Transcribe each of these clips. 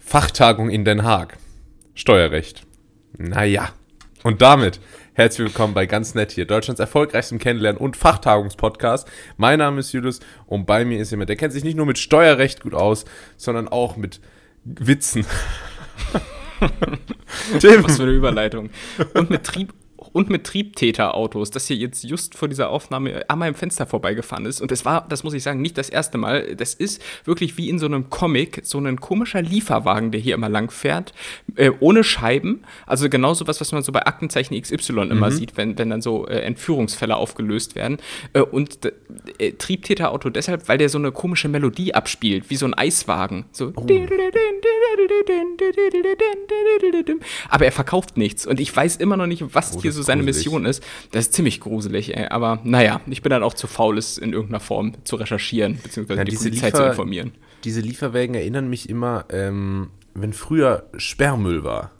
Fachtagung in Den Haag. Steuerrecht. Naja. Und damit herzlich willkommen bei Ganz Nett hier, Deutschlands erfolgreichstem Kennenlernen- und Fachtagungspodcast. Mein Name ist Julius und bei mir ist jemand, der kennt sich nicht nur mit Steuerrecht gut aus, sondern auch mit Witzen. Tim. Was für eine Überleitung. Und mit Trieb und mit Triebtäterautos, das hier jetzt just vor dieser Aufnahme an meinem Fenster vorbeigefahren ist. Und es war, das muss ich sagen, nicht das erste Mal. Das ist wirklich wie in so einem Comic, so ein komischer Lieferwagen, der hier immer lang fährt, äh, ohne Scheiben. Also genauso was, was man so bei Aktenzeichen XY mhm. immer sieht, wenn, wenn dann so äh, Entführungsfälle aufgelöst werden. Äh, und äh, Triebtäterauto deshalb, weil der so eine komische Melodie abspielt, wie so ein Eiswagen. So. Oh. Aber er verkauft nichts. Und ich weiß immer noch nicht, was oh, hier so so seine Mission ist. Das ist ziemlich gruselig, ey. Aber naja, ich bin dann auch zu faul, es in irgendeiner Form zu recherchieren, beziehungsweise ja, die Polizei Liefer, zu informieren. Diese Lieferwägen erinnern mich immer, ähm, wenn früher Sperrmüll war.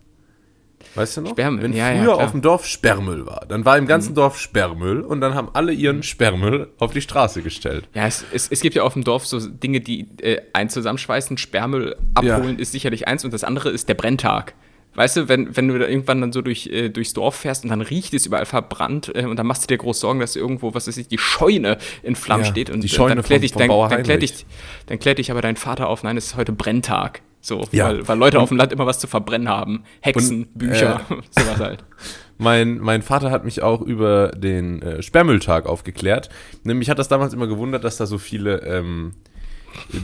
Weißt du noch? Sperrmüll. Wenn ja, früher ja, auf dem Dorf Sperrmüll war, dann war im ganzen mhm. Dorf Sperrmüll und dann haben alle ihren mhm. Sperrmüll auf die Straße gestellt. Ja, es, es, es gibt ja auf dem Dorf so Dinge, die äh, ein Zusammenschweißen, Sperrmüll abholen ja. ist sicherlich eins und das andere ist der Brenntag. Weißt du, wenn, wenn du da irgendwann dann so durch, äh, durchs Dorf fährst und dann riecht es überall verbrannt äh, und dann machst du dir groß Sorgen, dass irgendwo, was weiß ich, die Scheune in Flammen ja, steht und die Scheune dann klärt dich, dann, dann, klärt dich, dann klärt dich aber dein Vater auf, nein, es ist heute Brenntag. So, ja. weil, weil Leute und, auf dem Land immer was zu verbrennen haben. Hexen, und, Bücher, äh, sowas halt. Mein, mein Vater hat mich auch über den äh, Sperrmülltag aufgeklärt. Nämlich hat das damals immer gewundert, dass da so viele ähm,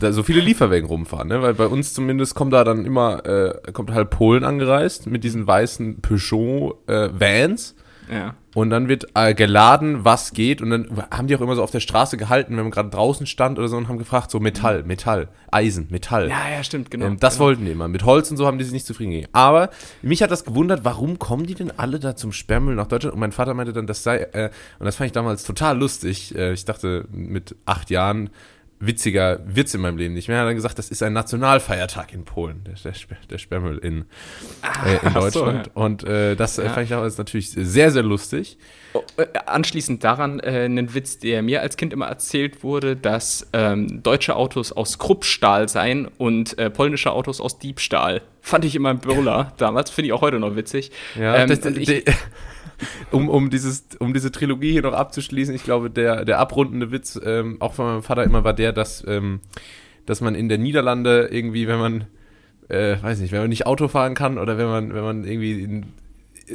da so viele Lieferwägen rumfahren, ne? Weil bei uns zumindest kommt da dann immer, äh, kommt halt Polen angereist mit diesen weißen Peugeot-Vans. Äh, ja. Und dann wird äh, geladen, was geht. Und dann haben die auch immer so auf der Straße gehalten, wenn man gerade draußen stand oder so und haben gefragt, so Metall, Metall, Eisen, Metall. Ja, ja, stimmt, genau. Ähm, das genau. wollten die immer. Mit Holz und so haben die sich nicht zufrieden gegeben. Aber mich hat das gewundert, warum kommen die denn alle da zum Sperrmüll nach Deutschland? Und mein Vater meinte dann, das sei, äh, und das fand ich damals total lustig. Äh, ich dachte, mit acht Jahren, witziger Witz in meinem Leben nicht mehr. Er hat dann gesagt, das ist ein Nationalfeiertag in Polen, der, der, der Sperrmüll in, ah, äh, in Deutschland. So, ja. Und äh, das ja. fand ich auch als natürlich sehr, sehr lustig. Oh, äh, anschließend daran äh, einen Witz, der mir als Kind immer erzählt wurde, dass ähm, deutsche Autos aus Kruppstahl seien und äh, polnische Autos aus Diebstahl. Fand ich immer ein Brüller damals, finde ich auch heute noch witzig. Ja, ähm, das, ich, um, um, dieses, um diese Trilogie hier noch abzuschließen, ich glaube, der, der abrundende Witz, ähm, auch von meinem Vater immer, war der, dass, ähm, dass man in der Niederlande irgendwie, wenn man, äh, weiß nicht, wenn man nicht Auto fahren kann oder wenn man, wenn man irgendwie in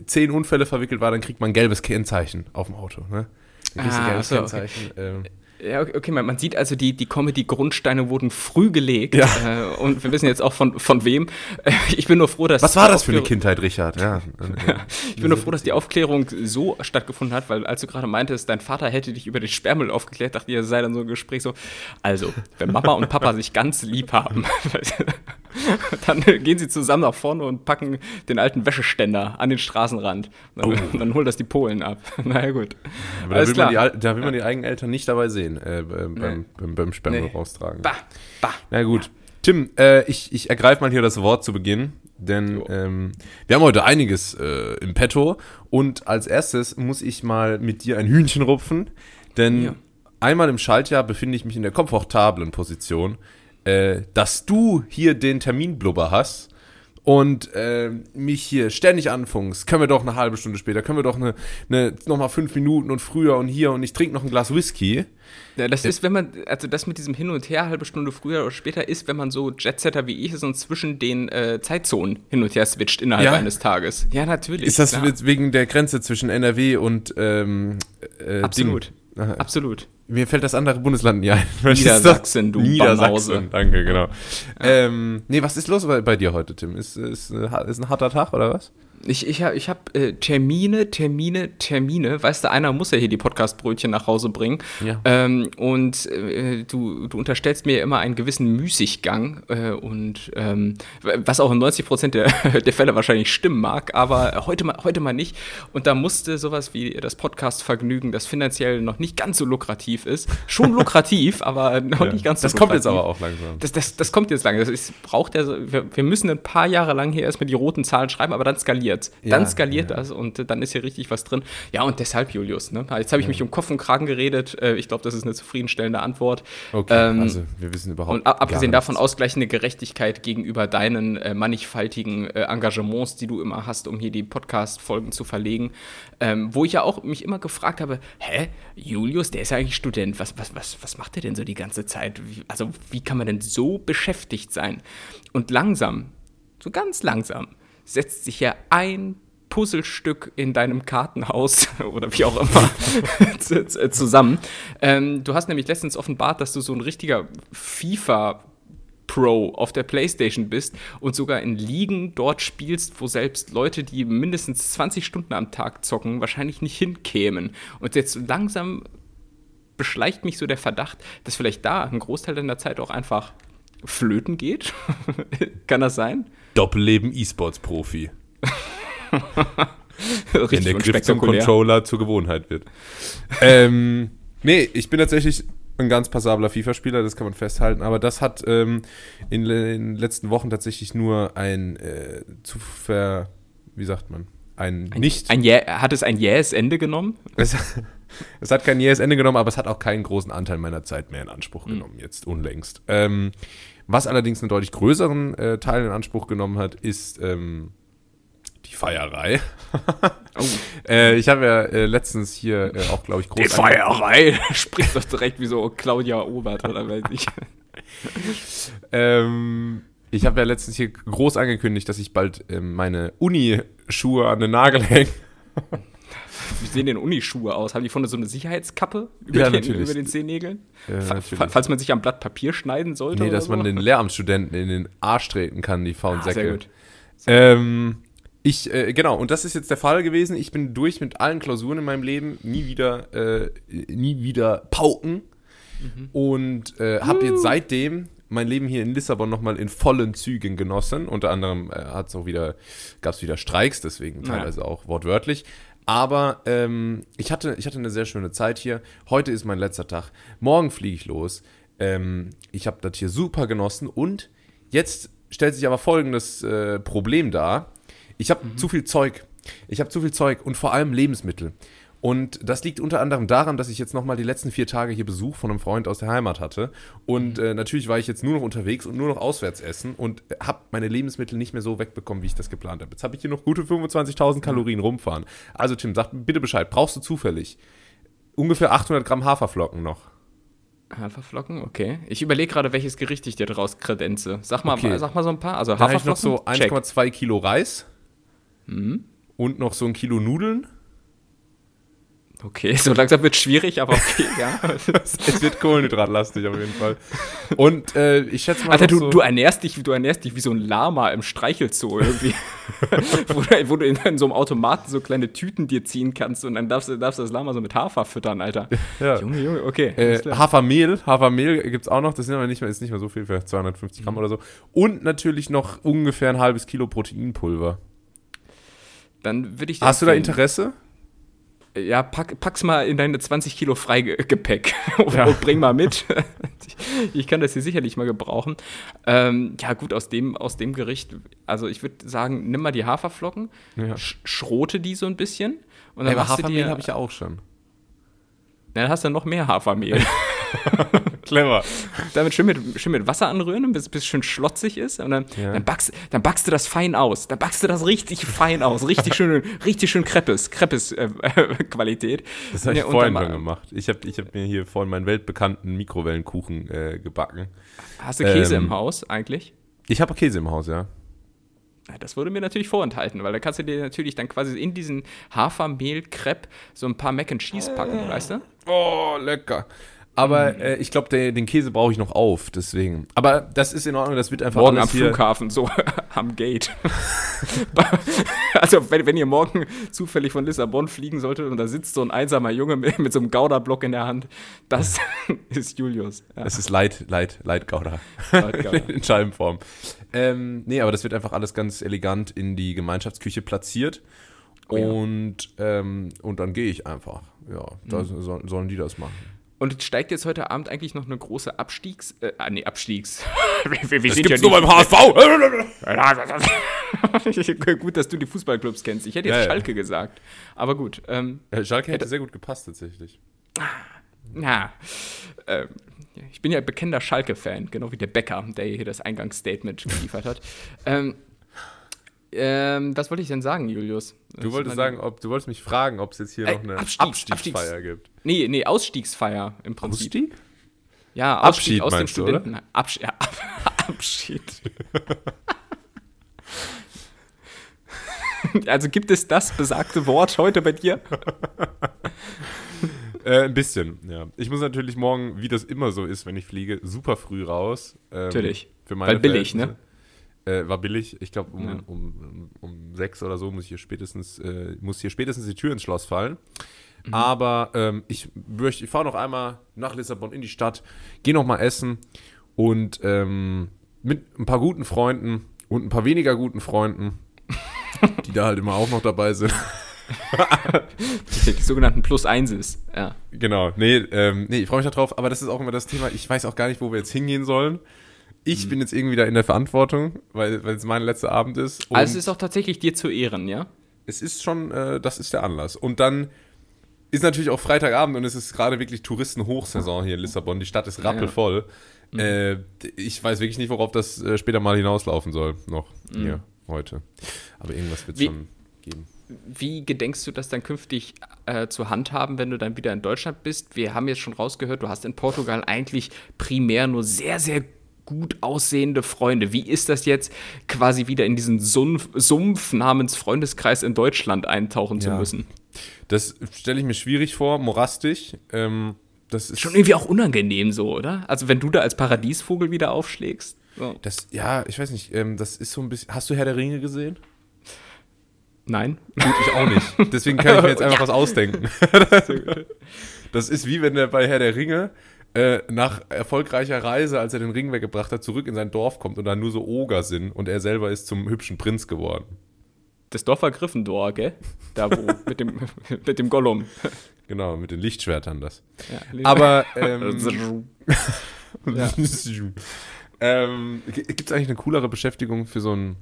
zehn Unfälle verwickelt war, dann kriegt man ein gelbes Kennzeichen auf dem Auto. Ne? Ein ah, gelbes so, Kennzeichen. Okay. Ähm, ja, okay, man, man sieht also, die, die Comedy-Grundsteine wurden früh gelegt. Ja. Äh, und wir wissen jetzt auch von, von wem. Äh, ich bin nur froh, dass. Was war das für eine Kindheit, Richard? Ja. ich bin nur froh, dass die Aufklärung so stattgefunden hat, weil als du gerade meintest, dein Vater hätte dich über den Sperrmüll aufgeklärt, dachte ich, es sei dann so ein Gespräch so. Also, wenn Mama und Papa sich ganz lieb haben, dann gehen sie zusammen nach vorne und packen den alten Wäscheständer an den Straßenrand. Dann, oh. dann holen das die Polen ab. naja, gut. Aber da will, die, da will, man die, eigenen Eltern nicht dabei sehen, äh, beim, nee. beim, beim Sperrmüll nee. raustragen. Bah, bah. Na gut. Tim, äh, ich, ich ergreife mal hier das Wort zu Beginn, denn ähm, wir haben heute einiges äh, im Petto und als erstes muss ich mal mit dir ein Hühnchen rupfen, denn ja. einmal im Schaltjahr befinde ich mich in der komfortablen Position, äh, dass du hier den Terminblubber hast und äh, mich hier ständig anfunkst, können wir doch eine halbe Stunde später, können wir doch eine, eine nochmal fünf Minuten und früher und hier und ich trinke noch ein Glas Whisky. Ja, das ist, wenn man, also das mit diesem Hin und Her, halbe Stunde früher oder später, ist, wenn man so Jetsetter wie ich ist und zwischen den äh, Zeitzonen hin und her switcht innerhalb ja? eines Tages. Ja, natürlich. Ist das klar. wegen der Grenze zwischen NRW und ähm, äh, Absolut. Absolut. Mir fällt das andere Bundesland nie ein. Niedersachsen, du Niedersachsen, danke, genau. Ja. Ähm, nee, was ist los bei, bei dir heute, Tim? Ist, ist, ist ein harter Tag oder was? Ich, ich habe ich hab, äh, Termine, Termine, Termine. Weißt du, einer muss ja hier die Podcastbrötchen nach Hause bringen. Ja. Ähm, und äh, du, du unterstellst mir immer einen gewissen Müßiggang. Äh, und ähm, was auch in 90 Prozent der, der Fälle wahrscheinlich stimmen mag, aber heute mal, heute mal nicht. Und da musste sowas wie das Podcast-Vergnügen, das finanziell noch nicht ganz so lukrativ ist, schon lukrativ, aber noch ja. nicht ganz so das lukrativ. Das kommt jetzt aber auch langsam. Das, das, das kommt jetzt langsam. Das ist, braucht ja, wir, wir müssen ein paar Jahre lang hier erstmal die roten Zahlen schreiben, aber dann skaliert skaliert. Dann ja, skaliert ja. das und dann ist hier richtig was drin. Ja, und deshalb, Julius, ne? Jetzt habe ich ja. mich um Kopf und Kragen geredet. Äh, ich glaube, das ist eine zufriedenstellende Antwort. Okay, ähm, also wir wissen überhaupt Und abgesehen davon ausgleichende Gerechtigkeit gegenüber deinen äh, mannigfaltigen äh, Engagements, die du immer hast, um hier die Podcast-Folgen zu verlegen. Ähm, wo ich ja auch mich immer gefragt habe, hä, Julius, der ist ja eigentlich Student, was, was, was, was macht der denn so die ganze Zeit? Wie, also wie kann man denn so beschäftigt sein? Und langsam, so ganz langsam, setzt sich ja ein Puzzlestück in deinem Kartenhaus oder wie auch immer zusammen. Ähm, du hast nämlich letztens offenbart, dass du so ein richtiger FIFA Pro auf der PlayStation bist und sogar in Ligen dort spielst, wo selbst Leute, die mindestens 20 Stunden am Tag zocken, wahrscheinlich nicht hinkämen. Und jetzt langsam beschleicht mich so der Verdacht, dass vielleicht da ein Großteil deiner Zeit auch einfach flöten geht. Kann das sein? Doppelleben E-Sports-Profi. Wenn der Griff zum Controller zur Gewohnheit wird. ähm, nee, ich bin tatsächlich ein ganz passabler FIFA-Spieler, das kann man festhalten. Aber das hat ähm, in, den letzten Wochen tatsächlich nur ein äh, zu ver, wie sagt man, ein, ein nicht. Ein yeah, hat es ein jähes Ende genommen? Es, es, hat kein jähes Ende genommen, aber es hat auch keinen großen Anteil meiner Zeit mehr in Anspruch mhm. genommen, jetzt unlängst. Ähm, was allerdings einen deutlich größeren äh, Teil in Anspruch genommen hat, ist ähm, die Feierei. oh. äh, ich habe ja äh, letztens hier äh, auch, glaube ich, groß. Die Feierei spricht doch direkt wie so Claudia Obert oder weiß ich. ähm, ich habe ja letztens hier groß angekündigt, dass ich bald ähm, meine Uni-Schuhe an den Nagel hänge. Wie sehen denn Unischuhe aus? Haben die vorne so eine Sicherheitskappe über, ja, den, über den Zehennägeln? Ja, falls man sich am Blatt Papier schneiden sollte? Nee, dass so? man den Lehramtsstudenten in den Arsch treten kann, die faulen ah, Säcke. Sehr gut. Sehr ähm, ich, äh, genau, und das ist jetzt der Fall gewesen. Ich bin durch mit allen Klausuren in meinem Leben, nie wieder, äh, nie wieder pauken. Mhm. Und äh, habe jetzt seitdem mein Leben hier in Lissabon nochmal in vollen Zügen genossen. Unter anderem äh, hat's auch wieder, gab es wieder Streiks, deswegen teilweise ja. auch wortwörtlich. Aber ähm, ich, hatte, ich hatte eine sehr schöne Zeit hier. Heute ist mein letzter Tag. Morgen fliege ich los. Ähm, ich habe das hier super genossen. Und jetzt stellt sich aber folgendes äh, Problem dar. Ich habe mhm. zu viel Zeug. Ich habe zu viel Zeug und vor allem Lebensmittel. Und das liegt unter anderem daran, dass ich jetzt nochmal die letzten vier Tage hier Besuch von einem Freund aus der Heimat hatte. Und mhm. äh, natürlich war ich jetzt nur noch unterwegs und nur noch auswärts essen und habe meine Lebensmittel nicht mehr so wegbekommen, wie ich das geplant habe. Jetzt habe ich hier noch gute 25.000 mhm. Kalorien rumfahren. Also Tim, sag bitte Bescheid. Brauchst du zufällig ungefähr 800 Gramm Haferflocken noch? Haferflocken, okay. Ich überlege gerade, welches Gericht ich dir daraus kredenze. Sag mal, okay. sag mal so ein paar. Also Haferflocken. Dann ich noch so 1,2 Kilo Reis. Mhm. Und noch so ein Kilo Nudeln. Okay, so langsam wird es schwierig, aber okay, ja. es wird kohlenhydratlastig auf jeden Fall. Und äh, ich schätze mal. Alter, du, so du, ernährst dich, du ernährst dich wie so ein Lama im Streichelzoo irgendwie. wo, du, wo, du in, so einem Automaten so kleine Tüten dir ziehen kannst und dann darfst du darfst das Lama so mit Hafer füttern, Alter. Ja. Junge, Junge, okay. Äh, Hafermehl, Hafermehl gibt es auch noch, das sind aber nicht mehr, ist nicht mehr so viel, vielleicht 250 Gramm mhm. oder so. Und natürlich noch ungefähr ein halbes Kilo Proteinpulver. Dann würde ich. Hast du da Interesse? Ja, pack, pack's mal in deine 20 Kilo Freigepäck ja. und bring mal mit. ich kann das hier sicherlich mal gebrauchen. Ähm, ja, gut, aus dem, aus dem Gericht, also ich würde sagen, nimm mal die Haferflocken, ja. sch schrote die so ein bisschen. Und dann Ey, aber Hafermehl habe ich ja auch schon. Dann hast du noch mehr Hafermehl. Clever. Damit schön mit, schön mit Wasser anrühren, bis es schön schlotzig ist. Und dann, ja. dann, backst, dann backst du das fein aus. Dann backst du das richtig fein aus. Richtig schön, richtig schön Kreppes, Kreppes äh, Qualität. Das habe ich ja, vorhin schon gemacht. Ich habe ich hab mir hier vorhin meinen weltbekannten Mikrowellenkuchen äh, gebacken. Hast du Käse ähm, im Haus eigentlich? Ich habe Käse im Haus, ja. Das wurde mir natürlich vorenthalten, weil da kannst du dir natürlich dann quasi in diesen Hafermehl-Crepe so ein paar Mac and Cheese packen, äh. weißt du? Oh, lecker. Aber mhm. äh, ich glaube, den Käse brauche ich noch auf, deswegen. Aber das ist in Ordnung, das wird einfach Morgen am Flughafen, so am Gate. also, wenn, wenn, ihr morgen zufällig von Lissabon fliegen solltet und da sitzt so ein einsamer Junge mit, mit so einem Gouda-Block in der Hand, das ist Julius. Ja. Das ist Light, Light, Light Gouda. Light Gouda. in Scheibenform. Ähm, nee, aber das wird einfach alles ganz elegant in die Gemeinschaftsküche platziert. Oh, ja. und, ähm, und dann gehe ich einfach. Ja, da mhm. so, sollen die das machen. Und steigt jetzt heute Abend eigentlich noch eine große Abstiegs... Äh, ah, nee, Abstiegs. wir, wir, wir das gibt's ja nur beim HSV! gut, dass du die Fußballclubs kennst. Ich hätte jetzt ja, Schalke ja. gesagt. Aber gut. Ähm, ja, Schalke hätte sehr gut gepasst, tatsächlich. Na, äh, ich bin ja bekennender Schalke-Fan, genau wie der Bäcker, der hier das Eingangsstatement geliefert hat. Ähm, ähm, was wollte ich denn sagen, Julius? Du wolltest sagen, ob du wolltest mich fragen, ob es jetzt hier äh, noch eine Abstieg, Abstiegsfeier Abstiegs gibt. Nee, nee, Ausstiegsfeier im Prinzip. Ausstieg? Ja, Abschied aus dem Studenten. Absch ja, Abschied. also gibt es das besagte Wort heute bei dir? äh, ein bisschen, ja. Ich muss natürlich morgen, wie das immer so ist, wenn ich fliege, super früh raus. Ähm, natürlich. Für meine Weil billig, ne? Äh, war billig. Ich glaube, um, ja. um, um, um, sechs oder so muss hier spätestens, äh, muss hier spätestens die Tür ins Schloss fallen. Mhm. Aber ähm, ich, ich fahre noch einmal nach Lissabon in die Stadt, gehe noch mal essen und ähm, mit ein paar guten Freunden und ein paar weniger guten Freunden, die da halt immer auch noch dabei sind. die, die sogenannten Plus Einses, ja. Genau, nee, ähm, nee ich freue mich darauf, aber das ist auch immer das Thema, ich weiß auch gar nicht, wo wir jetzt hingehen sollen. Ich mhm. bin jetzt irgendwie da in der Verantwortung, weil, weil es mein letzter Abend ist. also es ist auch tatsächlich dir zu Ehren, ja? Es ist schon, äh, das ist der Anlass. Und dann ist natürlich auch Freitagabend und es ist gerade wirklich Touristenhochsaison hier in Lissabon. Die Stadt ist rappelvoll. Ja. Mhm. Äh, ich weiß wirklich nicht, worauf das äh, später mal hinauslaufen soll, noch mhm. hier heute. Aber irgendwas wird es schon geben. Wie gedenkst du das dann künftig äh, zu handhaben, wenn du dann wieder in Deutschland bist? Wir haben jetzt schon rausgehört, du hast in Portugal eigentlich primär nur sehr, sehr gut aussehende Freunde. Wie ist das jetzt, quasi wieder in diesen Sumpf, Sumpf namens Freundeskreis in Deutschland eintauchen ja. zu müssen? Das stelle ich mir schwierig vor, morastisch. Ähm, das ist schon irgendwie auch unangenehm so, oder? Also wenn du da als Paradiesvogel wieder aufschlägst. So. Das, ja, ich weiß nicht, ähm, das ist so ein bisschen. Hast du Herr der Ringe gesehen? Nein. Gut, ich auch nicht. Deswegen kann ich mir jetzt einfach ja. was ausdenken. das ist wie wenn der bei Herr der Ringe äh, nach erfolgreicher Reise, als er den Ring weggebracht hat, zurück in sein Dorf kommt und da nur so Oger sind und er selber ist zum hübschen Prinz geworden. Das Dorf war Gryffindor, gell? Da wo, mit dem, mit dem Gollum. Genau, mit den Lichtschwertern das. Ja, Aber, ähm, ähm, gibt es eigentlich eine coolere Beschäftigung für so einen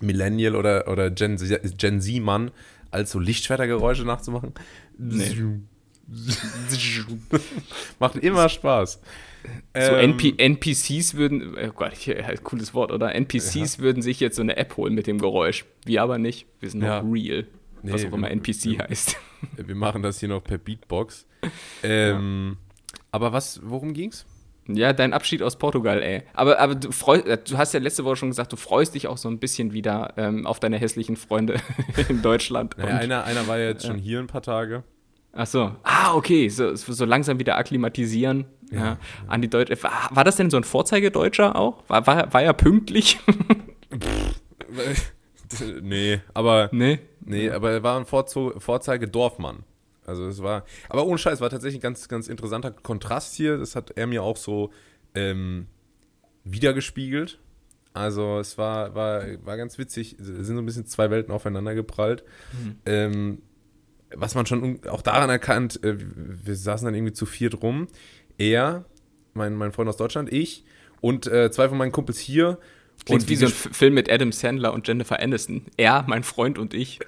Millennial oder, oder Gen, Gen Z-Mann, als so Lichtschwertergeräusche nachzumachen? Nee. Macht immer Spaß. So ähm, NP NPCs würden, oh Gott, cooles Wort, oder? NPCs ja. würden sich jetzt so eine App holen mit dem Geräusch. Wir aber nicht. Wir sind ja. noch real. Nee, was auch immer NPC wir, heißt. Wir machen das hier noch per Beatbox. Ähm, ja. Aber was, worum ging's? Ja, dein Abschied aus Portugal, ey. Aber, aber du, freu, äh, du hast ja letzte Woche schon gesagt, du freust dich auch so ein bisschen wieder ähm, auf deine hässlichen Freunde in Deutschland. Naja, einer, einer war ja jetzt schon hier ein paar Tage. Ach so. Ah, okay. So, so langsam wieder akklimatisieren. Ja, ja. An die Deutsche. War, war, das denn so ein Vorzeigedeutscher auch? War, war, war er pünktlich? nee, aber. Nee. Nee, aber er war ein Vorzeigedorfmann. Also es war. Aber ohne Scheiß, war tatsächlich ein ganz, ganz interessanter Kontrast hier. Das hat er mir auch so ähm, wiedergespiegelt. Also es war, war, war ganz witzig. Es sind so ein bisschen zwei Welten aufeinander geprallt. Mhm. Ähm, was man schon auch daran erkannt, äh, wir saßen dann irgendwie zu viert rum. Er, mein, mein Freund aus Deutschland, ich und äh, zwei von meinen Kumpels hier. Klingt wie so ein Film mit Adam Sandler und Jennifer Aniston. Er, mein Freund und ich.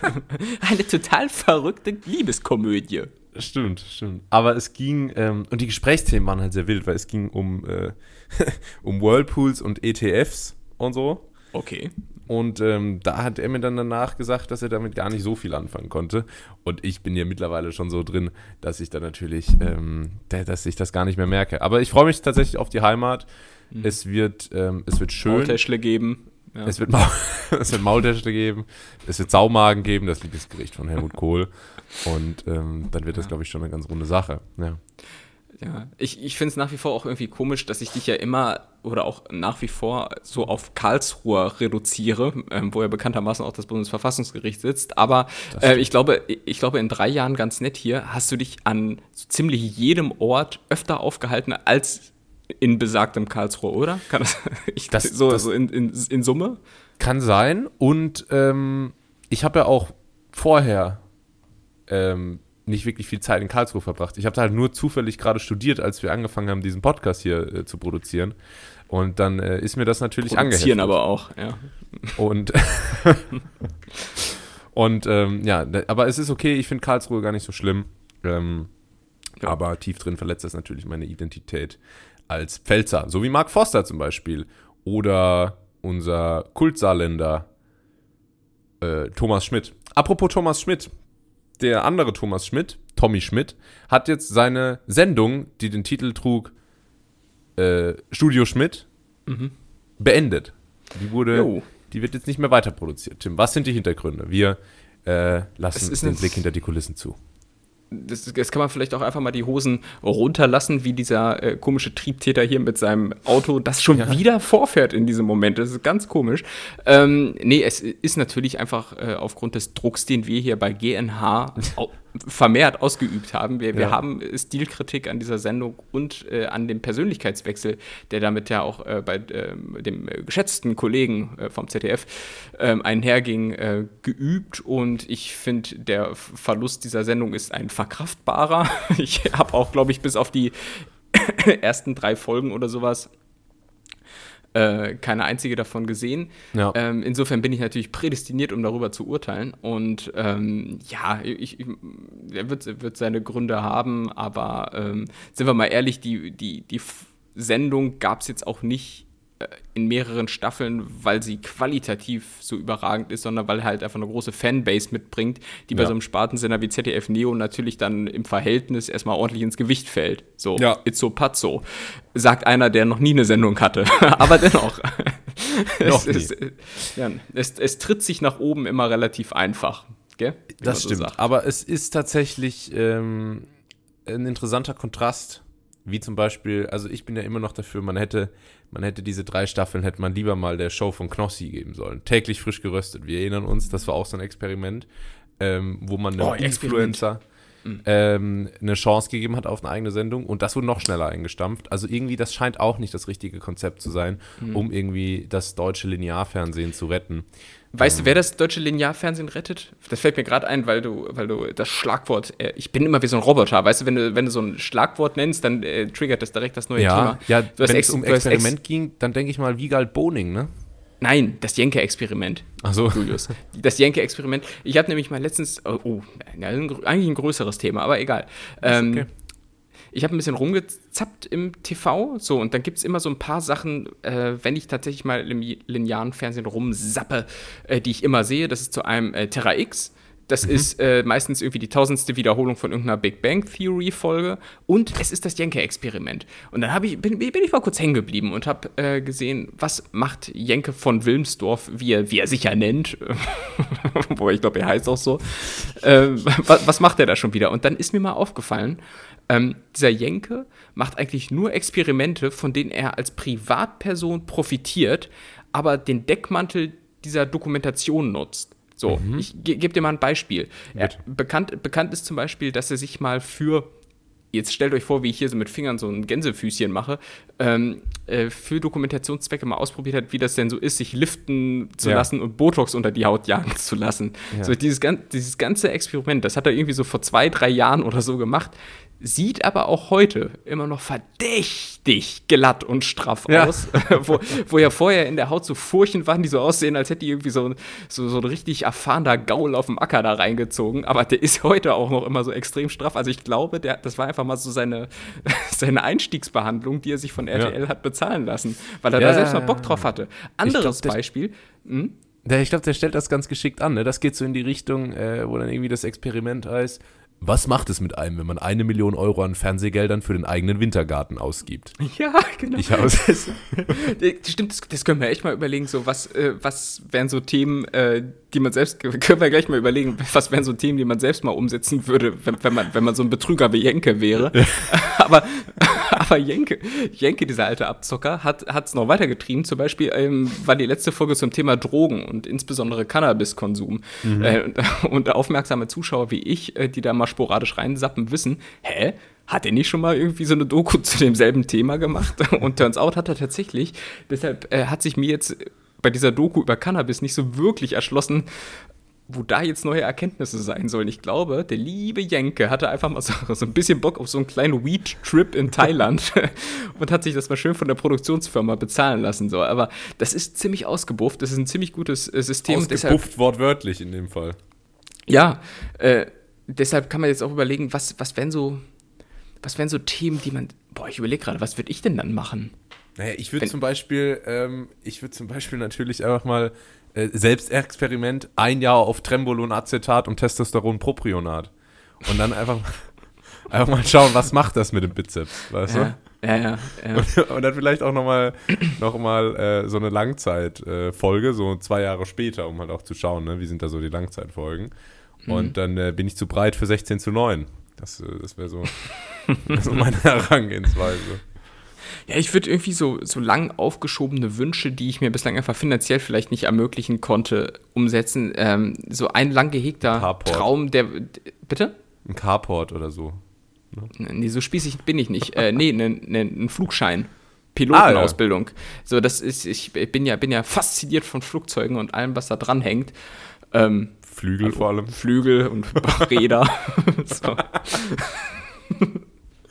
Eine total verrückte Liebeskomödie. Stimmt, stimmt. Aber es ging, ähm, und die Gesprächsthemen waren halt sehr wild, weil es ging um, äh, um Whirlpools und ETFs und so. Okay. Und ähm, da hat er mir dann danach gesagt, dass er damit gar nicht so viel anfangen konnte. Und ich bin ja mittlerweile schon so drin, dass ich da natürlich, ähm, dass ich das gar nicht mehr merke. Aber ich freue mich tatsächlich auf die Heimat. Mhm. Es, wird, ähm, es wird schön. Maultäschle geben. Ja. Es, wird es wird Maultäschle geben. Es wird Saumagen geben, das Lieblingsgericht von Helmut Kohl. Und ähm, dann wird das, glaube ich, schon eine ganz runde Sache. Ja. Ja, ich, ich finde es nach wie vor auch irgendwie komisch, dass ich dich ja immer oder auch nach wie vor so auf Karlsruhe reduziere, ähm, wo ja bekanntermaßen auch das Bundesverfassungsgericht sitzt. Aber äh, ich, glaube, ich glaube, in drei Jahren ganz nett hier hast du dich an so ziemlich jedem Ort öfter aufgehalten als in besagtem Karlsruhe, oder? Kann das, ich, das so, das so in, in, in Summe? Kann sein. Und ähm, ich habe ja auch vorher ähm, nicht wirklich viel Zeit in Karlsruhe verbracht. Ich habe da halt nur zufällig gerade studiert, als wir angefangen haben, diesen Podcast hier äh, zu produzieren. Und dann äh, ist mir das natürlich angeheftet. aber auch, ja. Und, und ähm, ja, aber es ist okay, ich finde Karlsruhe gar nicht so schlimm. Ähm, ja. Aber tief drin verletzt das natürlich meine Identität als Pfälzer. So wie Mark Foster zum Beispiel. Oder unser Kultsaarländer äh, Thomas Schmidt. Apropos Thomas Schmidt. Der andere Thomas Schmidt, Tommy Schmidt, hat jetzt seine Sendung, die den Titel trug äh, Studio Schmidt, mhm. beendet. Die wurde, jo. die wird jetzt nicht mehr weiter produziert. Tim, was sind die Hintergründe? Wir äh, lassen den Blick hinter die Kulissen zu das, das, kann man vielleicht auch einfach mal die Hosen runterlassen, wie dieser äh, komische Triebtäter hier mit seinem Auto, das schon ja. wieder vorfährt in diesem Moment. Das ist ganz komisch. Ähm, nee, es ist natürlich einfach äh, aufgrund des Drucks, den wir hier bei GNH vermehrt ausgeübt haben. Wir, ja. wir haben Stilkritik an dieser Sendung und äh, an dem Persönlichkeitswechsel, der damit ja auch äh, bei äh, dem geschätzten Kollegen äh, vom ZDF ähm, einherging, äh, geübt. Und ich finde, der Verlust dieser Sendung ist ein verkraftbarer. Ich habe auch, glaube ich, bis auf die ersten drei Folgen oder sowas äh, keine einzige davon gesehen. Ja. Ähm, insofern bin ich natürlich prädestiniert, um darüber zu urteilen. Und ähm, ja, ich, ich, er wird, wird, seine Gründe haben, aber ähm, sind wir mal ehrlich, die, die, die Sendung gab es jetzt auch nicht in mehreren Staffeln, weil sie qualitativ so überragend ist, sondern weil halt einfach eine große Fanbase mitbringt, die ja. bei so einem Spartensender wie ZDF Neo natürlich dann im Verhältnis erstmal ordentlich ins Gewicht fällt. So, ja. it's so pazzo. Sagt einer, der noch nie eine Sendung hatte. Aber dennoch. noch es, es, ja, es, es, tritt sich nach oben immer relativ einfach. Gell? Das stimmt. So Aber es ist tatsächlich ähm, ein interessanter Kontrast wie zum Beispiel, also ich bin ja immer noch dafür, man hätte, man hätte diese drei Staffeln, hätte man lieber mal der Show von Knossi geben sollen. Täglich frisch geröstet. Wir erinnern uns, das war auch so ein Experiment, ähm, wo man einem oh, Influencer mhm. ähm, eine Chance gegeben hat auf eine eigene Sendung und das wurde noch schneller eingestampft. Also irgendwie, das scheint auch nicht das richtige Konzept zu sein, mhm. um irgendwie das deutsche Linearfernsehen zu retten. Weißt du, wer das deutsche Linearfernsehen rettet? Das fällt mir gerade ein, weil du, weil du das Schlagwort, äh, ich bin immer wie so ein Roboter, weißt du, wenn du, wenn du so ein Schlagwort nennst, dann äh, triggert das direkt das neue ja, Thema. Ja, wenn es um Experiment ging, dann denke ich mal Wiegald Boning, ne? Nein, das Jenke-Experiment. Ach so. Julius. Das Jenke-Experiment. Ich habe nämlich mal letztens, oh, oh, eigentlich ein größeres Thema, aber egal. Ähm, okay ich habe ein bisschen rumgezappt im TV, so, und dann gibt es immer so ein paar Sachen, äh, wenn ich tatsächlich mal im linearen Fernsehen rumsappe, äh, die ich immer sehe. Das ist zu einem äh, Terra X. Das mhm. ist äh, meistens irgendwie die tausendste Wiederholung von irgendeiner Big Bang Theory Folge und es ist das Jenke-Experiment. Und dann ich, bin, bin, ich mal kurz hängen geblieben und habe äh, gesehen, was macht Jenke von Wilmsdorf, wie er, wie er sich ja nennt, wobei ich glaube, er heißt auch so. Äh, was, was macht er da schon wieder? Und dann ist mir mal aufgefallen, ähm, dieser Jenke macht eigentlich nur Experimente, von denen er als Privatperson profitiert, aber den Deckmantel dieser Dokumentation nutzt. So, mhm. ich ge gebe dir mal ein Beispiel. Er, bekannt, bekannt ist zum Beispiel, dass er sich mal für jetzt stellt euch vor, wie ich hier so mit Fingern so ein Gänsefüßchen mache, ähm, äh, für Dokumentationszwecke mal ausprobiert hat, wie das denn so ist, sich liften zu ja. lassen und Botox unter die Haut jagen zu lassen. Ja. So dieses, dieses ganze Experiment, das hat er irgendwie so vor zwei, drei Jahren oder so gemacht sieht aber auch heute immer noch verdächtig glatt und straff ja. aus. wo, wo ja vorher in der Haut so Furchen waren, die so aussehen, als hätte die irgendwie so, so, so ein richtig erfahrener Gaul auf dem Acker da reingezogen. Aber der ist heute auch noch immer so extrem straff. Also ich glaube, der, das war einfach mal so seine, seine Einstiegsbehandlung, die er sich von RTL ja. hat bezahlen lassen, weil er ja. da selbst mal Bock drauf hatte. Anderes glaub, Beispiel. Hm? ich glaube, der stellt das ganz geschickt an. Ne? Das geht so in die Richtung, äh, wo dann irgendwie das Experiment heißt, was macht es mit einem, wenn man eine Million Euro an Fernsehgeldern für den eigenen Wintergarten ausgibt? Ja, genau. Ich das, stimmt, das, das, können wir echt mal überlegen. So, was, äh, was wären so Themen, äh, die man selbst, können wir gleich mal überlegen, was wären so Themen, die man selbst mal umsetzen würde, wenn, wenn man, wenn man so ein Betrüger wie Jenke wäre. aber, aber Jenke, Jenke, dieser alte Abzocker, hat es noch weitergetrieben. Zum Beispiel ähm, war die letzte Folge zum Thema Drogen und insbesondere Cannabiskonsum. Mhm. Äh, und, und aufmerksame Zuschauer wie ich, äh, die da mal sporadisch reinsappen, wissen, hä? Hat er nicht schon mal irgendwie so eine Doku zu demselben Thema gemacht? Und turns out hat er tatsächlich. Deshalb äh, hat sich mir jetzt bei dieser Doku über Cannabis nicht so wirklich erschlossen, wo da jetzt neue Erkenntnisse sein sollen. Ich glaube, der liebe Jenke hatte einfach mal so, so ein bisschen Bock auf so einen kleinen Weed-Trip in Thailand und hat sich das mal schön von der Produktionsfirma bezahlen lassen. So. Aber das ist ziemlich ausgebufft, das ist ein ziemlich gutes äh, System. Ausgebufft deshalb, wortwörtlich in dem Fall. Ja, äh, deshalb kann man jetzt auch überlegen, was, was wären so, was wären so Themen, die man, boah, ich überlege gerade, was würde ich denn dann machen? Naja, ich würde zum Beispiel, ähm, ich würde zum Beispiel natürlich einfach mal äh, Selbstexperiment, ein Jahr auf Trembolon Acetat und Testosteron Propionat. Und dann einfach, einfach mal schauen, was macht das mit dem Bizeps, weißt ja, du? Ja, ja, ja. Und, und dann vielleicht auch nochmal noch mal, äh, so eine Langzeitfolge, äh, so zwei Jahre später, um halt auch zu schauen, ne, wie sind da so die Langzeitfolgen. Mhm. Und dann äh, bin ich zu breit für 16 zu 9. Das, äh, das wäre so, so meine Herangehensweise. Ja, ich würde irgendwie so, so lang aufgeschobene Wünsche, die ich mir bislang einfach finanziell vielleicht nicht ermöglichen konnte, umsetzen. Ähm, so ein lang gehegter Carport. Traum, der. Bitte? Ein Carport oder so. Ne? Nee, so spießig bin ich nicht. äh, nee, ne, ne, ein Flugschein. Pilotenausbildung. Ah, ja. So, das ist, ich bin ja, bin ja fasziniert von Flugzeugen und allem, was da dran hängt. Ähm, Flügel also vor allem. Flügel und Räder.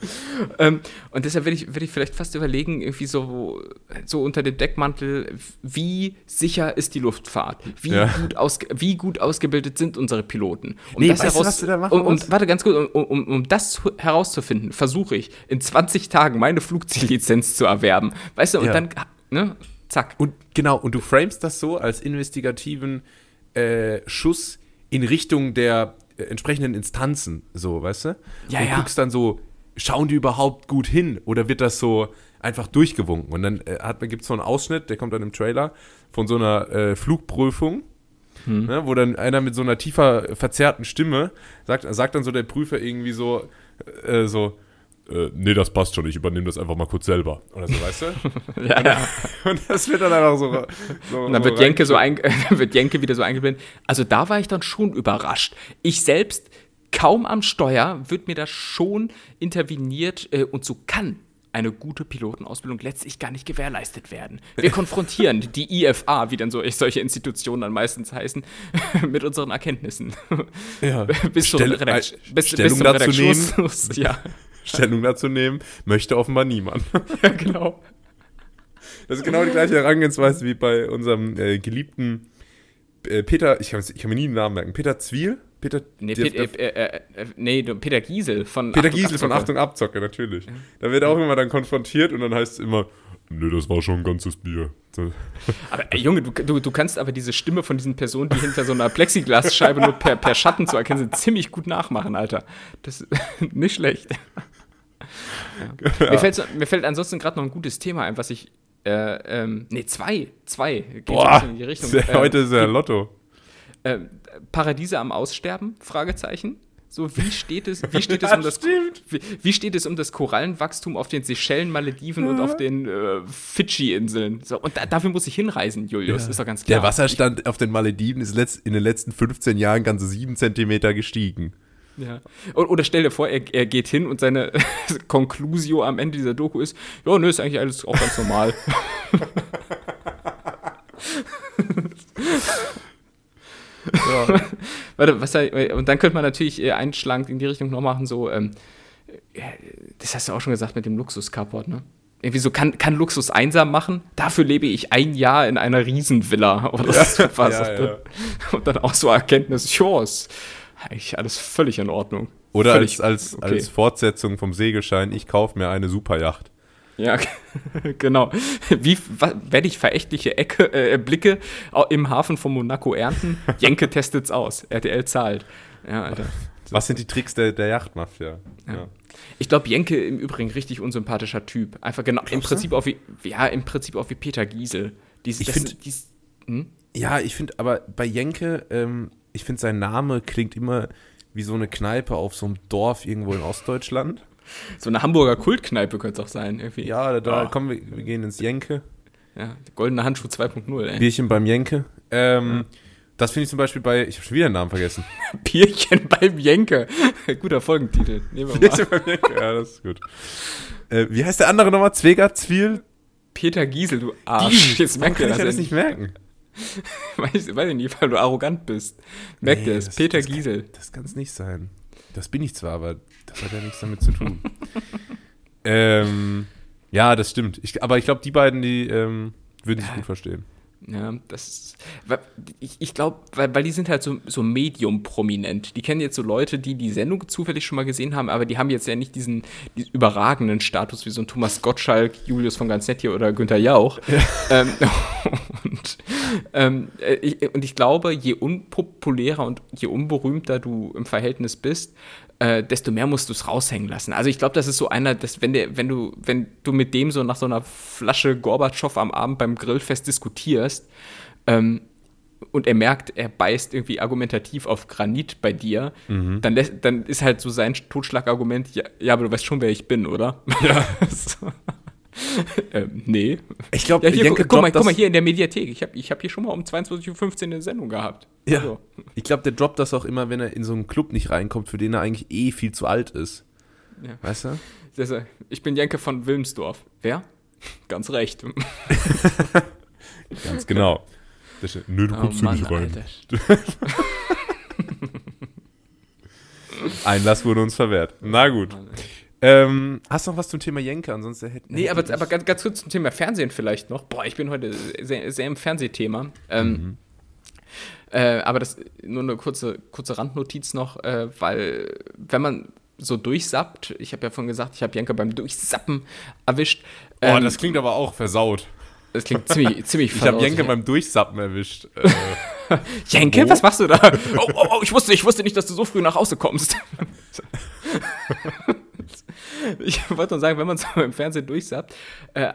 ähm, und deshalb würde ich, würd ich vielleicht fast überlegen, irgendwie so, so unter dem Deckmantel, wie sicher ist die Luftfahrt? Wie, ja. gut, aus, wie gut ausgebildet sind unsere Piloten? Um nee, das heraus, du, was du da machen um, um, Warte, ganz kurz, um, um, um das herauszufinden, versuche ich in 20 Tagen meine Flugziellizenz zu erwerben. Weißt du, und ja. dann, ne, zack. Und genau, und du framest das so als investigativen äh, Schuss in Richtung der äh, entsprechenden Instanzen, so, weißt du? Ja, und ja. guckst dann so, schauen die überhaupt gut hin oder wird das so einfach durchgewunken? Und dann äh, gibt es so einen Ausschnitt, der kommt dann im Trailer, von so einer äh, Flugprüfung, hm. ne, wo dann einer mit so einer tiefer verzerrten Stimme sagt, sagt dann so der Prüfer irgendwie so, äh, so, äh, nee, das passt schon, ich übernehme das einfach mal kurz selber. Oder so, weißt du? ja, und, ja. Und das wird dann einfach so. so und dann wird, Jenke so ein, wird Jenke wieder so eingeblendet. Also da war ich dann schon überrascht. Ich selbst kaum am Steuer wird mir da schon interveniert äh, und so kann eine gute Pilotenausbildung letztlich gar nicht gewährleistet werden. Wir konfrontieren die IFA, wie dann so, solche Institutionen dann meistens heißen, mit unseren Erkenntnissen. Ja. bis Stell, zum, Redakt bis, Stellung bis zum dazu nehmen, ja. Stellung dazu nehmen, möchte offenbar niemand. ja, genau. Das ist genau die gleiche Herangehensweise wie bei unserem äh, geliebten äh, Peter, ich kann, ich kann mir nie den Namen merken, Peter Zwiel? Peter, nee, Pet, äh, äh, äh, nee, Peter Giesel von Peter Achtung, Giesel Abzocke. von Achtung Abzocke, natürlich. Ja. Da wird auch immer dann konfrontiert und dann heißt es immer, nee, das war schon ein ganzes Bier. Aber ey, Junge, du, du, du kannst aber diese Stimme von diesen Personen, die hinter so einer Plexiglasscheibe nur per, per Schatten zu erkennen sind, ziemlich gut nachmachen, Alter. Das ist nicht schlecht. Ja. Mir, fällt, mir fällt ansonsten gerade noch ein gutes Thema ein, was ich äh, ähm, nee, zwei, zwei. Geht Boah, in die Richtung. heute ist ja Lotto. Äh, Paradiese am Aussterben? Fragezeichen. So, wie steht es, wie steht es, um, das, wie, wie, steht es um das Korallenwachstum auf den Seychellen, Malediven ja. und auf den äh, Fidschi-Inseln? So, und da, dafür muss ich hinreisen, Julius, ja. ist doch ganz klar. Der Wasserstand ich, auf den Malediven ist letzt, in den letzten 15 Jahren ganze 7 Zentimeter gestiegen. Ja. Oder stell dir vor, er, er geht hin und seine Conclusio am Ende dieser Doku ist, ja, nö, ist eigentlich alles auch ganz normal. ja. Warte, was und dann könnte man natürlich äh, einschlankend in die Richtung noch machen, so, ähm, das hast du auch schon gesagt mit dem Luxus-Carport, ne? Irgendwie so, kann, kann Luxus einsam machen? Dafür lebe ich ein Jahr in einer Riesenvilla oder ja, so was. Ja, ja. Und dann auch so Erkenntnis, ja, ist eigentlich alles völlig in Ordnung. Oder völlig, als, als, okay. als Fortsetzung vom Segelschein, ich kaufe mir eine Superjacht. Ja, genau. Wie werde ich verächtliche Ecke, äh, Blicke im Hafen von Monaco ernten? Jenke testet's aus. RTL zahlt. Ja, Alter. Was sind die Tricks der, der Yachtmafia? Ja. ja. Ich glaube, Jenke im Übrigen richtig unsympathischer Typ. Einfach genau, im Prinzip auch wie, ja, im Prinzip auch wie Peter Giesel. Dies, ich finde, hm? ja, ich finde, aber bei Jenke, ähm, ich finde, sein Name klingt immer wie so eine Kneipe auf so einem Dorf irgendwo in Ostdeutschland. So eine Hamburger Kultkneipe könnte es auch sein. Irgendwie. Ja, da oh. kommen wir, wir gehen ins Jenke. Ja, goldene Handschuh 2.0, Bierchen beim Jenke. Ähm, ja. Das finde ich zum Beispiel bei, ich habe schon wieder den Namen vergessen. Bierchen beim Jenke. Guter Folgentitel. Nehmen wir Bierchen beim Jenke, ja, das ist gut. Äh, wie heißt der andere nochmal? Zweger, Zwiel? Peter Giesel, du Arsch. Jetzt merkt ich das nicht merken. weiß, weiß ich nicht, weil du arrogant bist. Merkt nee, es, Peter das Giesel. Kann, das kann es nicht sein. Das bin ich zwar, aber das hat ja nichts damit zu tun. ähm, ja, das stimmt. Ich, aber ich glaube, die beiden, die ähm, würden sich gut verstehen. Ja, das ist, ich, ich glaube, weil, weil die sind halt so, so medium-prominent. Die kennen jetzt so Leute, die die Sendung zufällig schon mal gesehen haben, aber die haben jetzt ja nicht diesen, diesen überragenden Status wie so ein Thomas Gottschalk, Julius von Ganzetti oder Günther Jauch. Ja. Ähm, und, ähm, äh, ich, und ich glaube, je unpopulärer und je unberühmter du im Verhältnis bist, äh, desto mehr musst du es raushängen lassen. Also ich glaube, das ist so einer, dass wenn der, wenn du, wenn du mit dem so nach so einer Flasche Gorbatschow am Abend beim Grillfest diskutierst, ähm, und er merkt, er beißt irgendwie argumentativ auf Granit bei dir, mhm. dann, lässt, dann ist halt so sein Totschlagargument, ja, ja, aber du weißt schon, wer ich bin, oder? Ja. so. ähm, nee. Ich glaube, ja, guck, guck, mal, guck mal hier in der Mediathek. Ich habe ich hab hier schon mal um 22.15 Uhr eine Sendung gehabt. Ja. Also. Ich glaube, der droppt das auch immer, wenn er in so einen Club nicht reinkommt, für den er eigentlich eh viel zu alt ist. Ja. Weißt du? Also, ich bin Jenke von Wilmsdorf. Wer? Ganz recht. Ganz genau. Nö, du oh kommst oh, nicht rein. Einlass wurde uns verwehrt. Na gut. Mann, ähm, hast du noch was zum Thema Jenke? Ansonsten hätten. Nee, aber, aber ganz, ganz kurz zum Thema Fernsehen vielleicht noch. Boah, ich bin heute sehr, sehr im Fernsehthema. Ähm, mhm. äh, aber das nur eine kurze, kurze Randnotiz noch, äh, weil wenn man so durchsappt, ich habe ja vorhin gesagt, ich habe Jenke beim Durchsappen erwischt. Ähm, oh, das klingt aber auch versaut. Das klingt ziemlich, ziemlich Ich habe Jenke beim Durchsappen erwischt. Äh, Jenke, wo? was machst du da? Oh, oh, oh, ich wusste, ich wusste nicht, dass du so früh nach Hause kommst. ich wollte nur sagen, wenn man so im Fernsehen durchsappt, äh,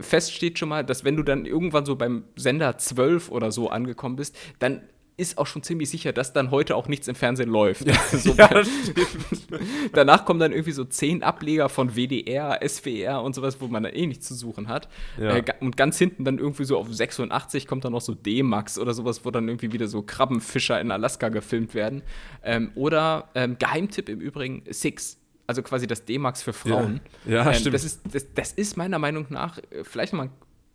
fest steht schon mal, dass wenn du dann irgendwann so beim Sender 12 oder so angekommen bist, dann ist auch schon ziemlich sicher, dass dann heute auch nichts im Fernsehen läuft. Ja, so ja, danach kommen dann irgendwie so zehn Ableger von WDR, SWR und sowas, wo man dann eh nichts zu suchen hat. Ja. Äh, und ganz hinten dann irgendwie so auf 86 kommt dann noch so D-Max oder sowas, wo dann irgendwie wieder so Krabbenfischer in Alaska gefilmt werden. Ähm, oder ähm, Geheimtipp im Übrigen, Six also quasi das D-Max für Frauen. Ja, ja ähm, stimmt. Das ist, das, das, ist meiner Meinung nach, äh, vielleicht mal,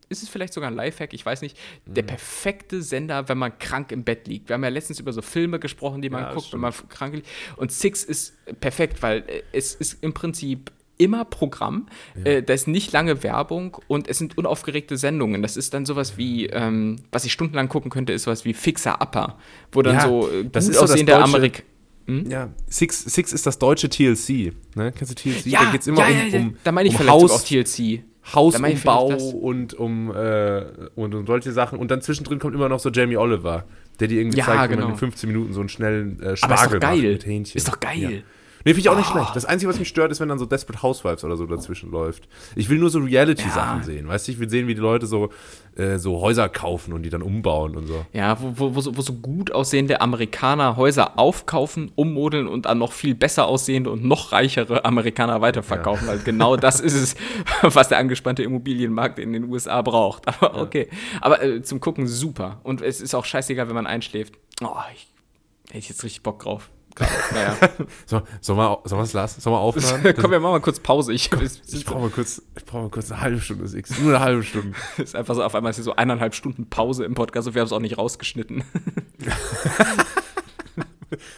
ist es vielleicht sogar ein Lifehack, ich weiß nicht, der mhm. perfekte Sender, wenn man krank im Bett liegt. Wir haben ja letztens über so Filme gesprochen, die man ja, guckt, stimmt. wenn man krank liegt. Und Six ist perfekt, weil äh, es ist im Prinzip immer Programm, ja. äh, da ist nicht lange Werbung und es sind unaufgeregte Sendungen. Das ist dann sowas wie, ähm, was ich stundenlang gucken könnte, ist sowas wie Fixer Upper, wo dann ja, so äh, das ist aussehende Amerik hm? Ja, Six, Six ist das deutsche TLC. Ne? Kennst du TLC? Ja, da geht es immer ja, um, um, Da meine ich um Haus, TLC. Hausumbau und um, äh, und um solche Sachen. Und dann zwischendrin kommt immer noch so Jamie Oliver, der dir irgendwie ja, zeigt, genau. wie man in 15 Minuten so einen schnellen äh, Spargel Aber ist doch geil. mit Hähnchen. Ist doch geil. Ja. Nee, finde ich auch nicht oh. schlecht. Das Einzige, was mich stört, ist, wenn dann so Desperate Housewives oder so dazwischen läuft. Ich will nur so Reality-Sachen ja. sehen. Weißt du, ich will sehen, wie die Leute so, äh, so Häuser kaufen und die dann umbauen und so. Ja, wo, wo, wo, so, wo so gut aussehende Amerikaner Häuser aufkaufen, ummodeln und dann noch viel besser aussehende und noch reichere Amerikaner weiterverkaufen. Ja. Weil genau das ist es, was der angespannte Immobilienmarkt in den USA braucht. Aber okay. Aber äh, zum Gucken super. Und es ist auch scheißegal, wenn man einschläft. Oh, ich hätte ich jetzt richtig Bock drauf. Naja. so, soll man soll es lassen? Soll man aufhören? Komm, wir machen mal kurz Pause. Ich, ich, ich brauche mal, kurz, brauch mal kurz eine halbe Stunde. Six. Nur eine halbe Stunde. ist einfach so, auf einmal ist hier so eineinhalb Stunden Pause im Podcast und wir haben es auch nicht rausgeschnitten.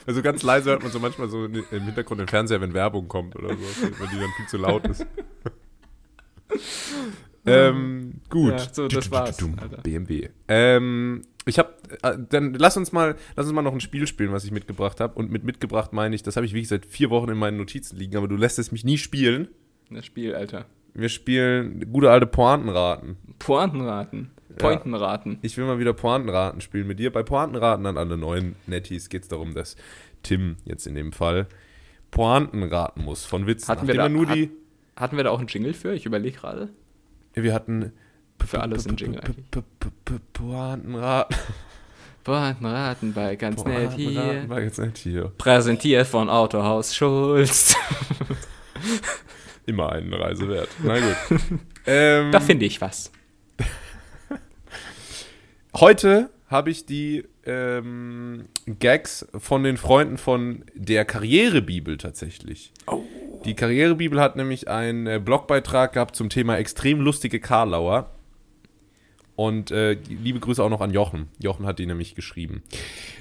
also ganz leise hört man so manchmal so im Hintergrund den Fernseher, wenn Werbung kommt oder so, wenn die dann viel zu laut ist. Ähm, gut. Ja, so, das war's. BMW. Ähm, ich habe, äh, dann lass uns mal, lass uns mal noch ein Spiel spielen, was ich mitgebracht habe. Und mit mitgebracht meine ich, das habe ich wirklich seit vier Wochen in meinen Notizen liegen, aber du lässt es mich nie spielen. Das Spiel, Alter. Wir spielen gute alte Pointenraten. Pointenraten. Pointenraten. Ja. Ich will mal wieder Pointenraten spielen mit dir. Bei Pointenraten an alle neuen Netties geht es darum, dass Tim jetzt in dem Fall Pointen raten muss von Witzen. Hatten wir, da, nur hat, die hatten wir da auch einen Jingle für? Ich überlege gerade. Wir hatten für alles ein Jingle. Pointenraten. Pointenraten bei ganz nett hier. Bei ganz nett hier. Präsentiert von Autohaus Schulz. Immer eine Reise wert. Na gut. Ähm, da finde ich was. Heute habe ich die ähm, Gags von den Freunden von der Karrierebibel tatsächlich. Oh. Die Karrierebibel hat nämlich einen äh, Blogbeitrag gehabt zum Thema extrem lustige Karlauer. Und äh, liebe Grüße auch noch an Jochen. Jochen hat die nämlich geschrieben.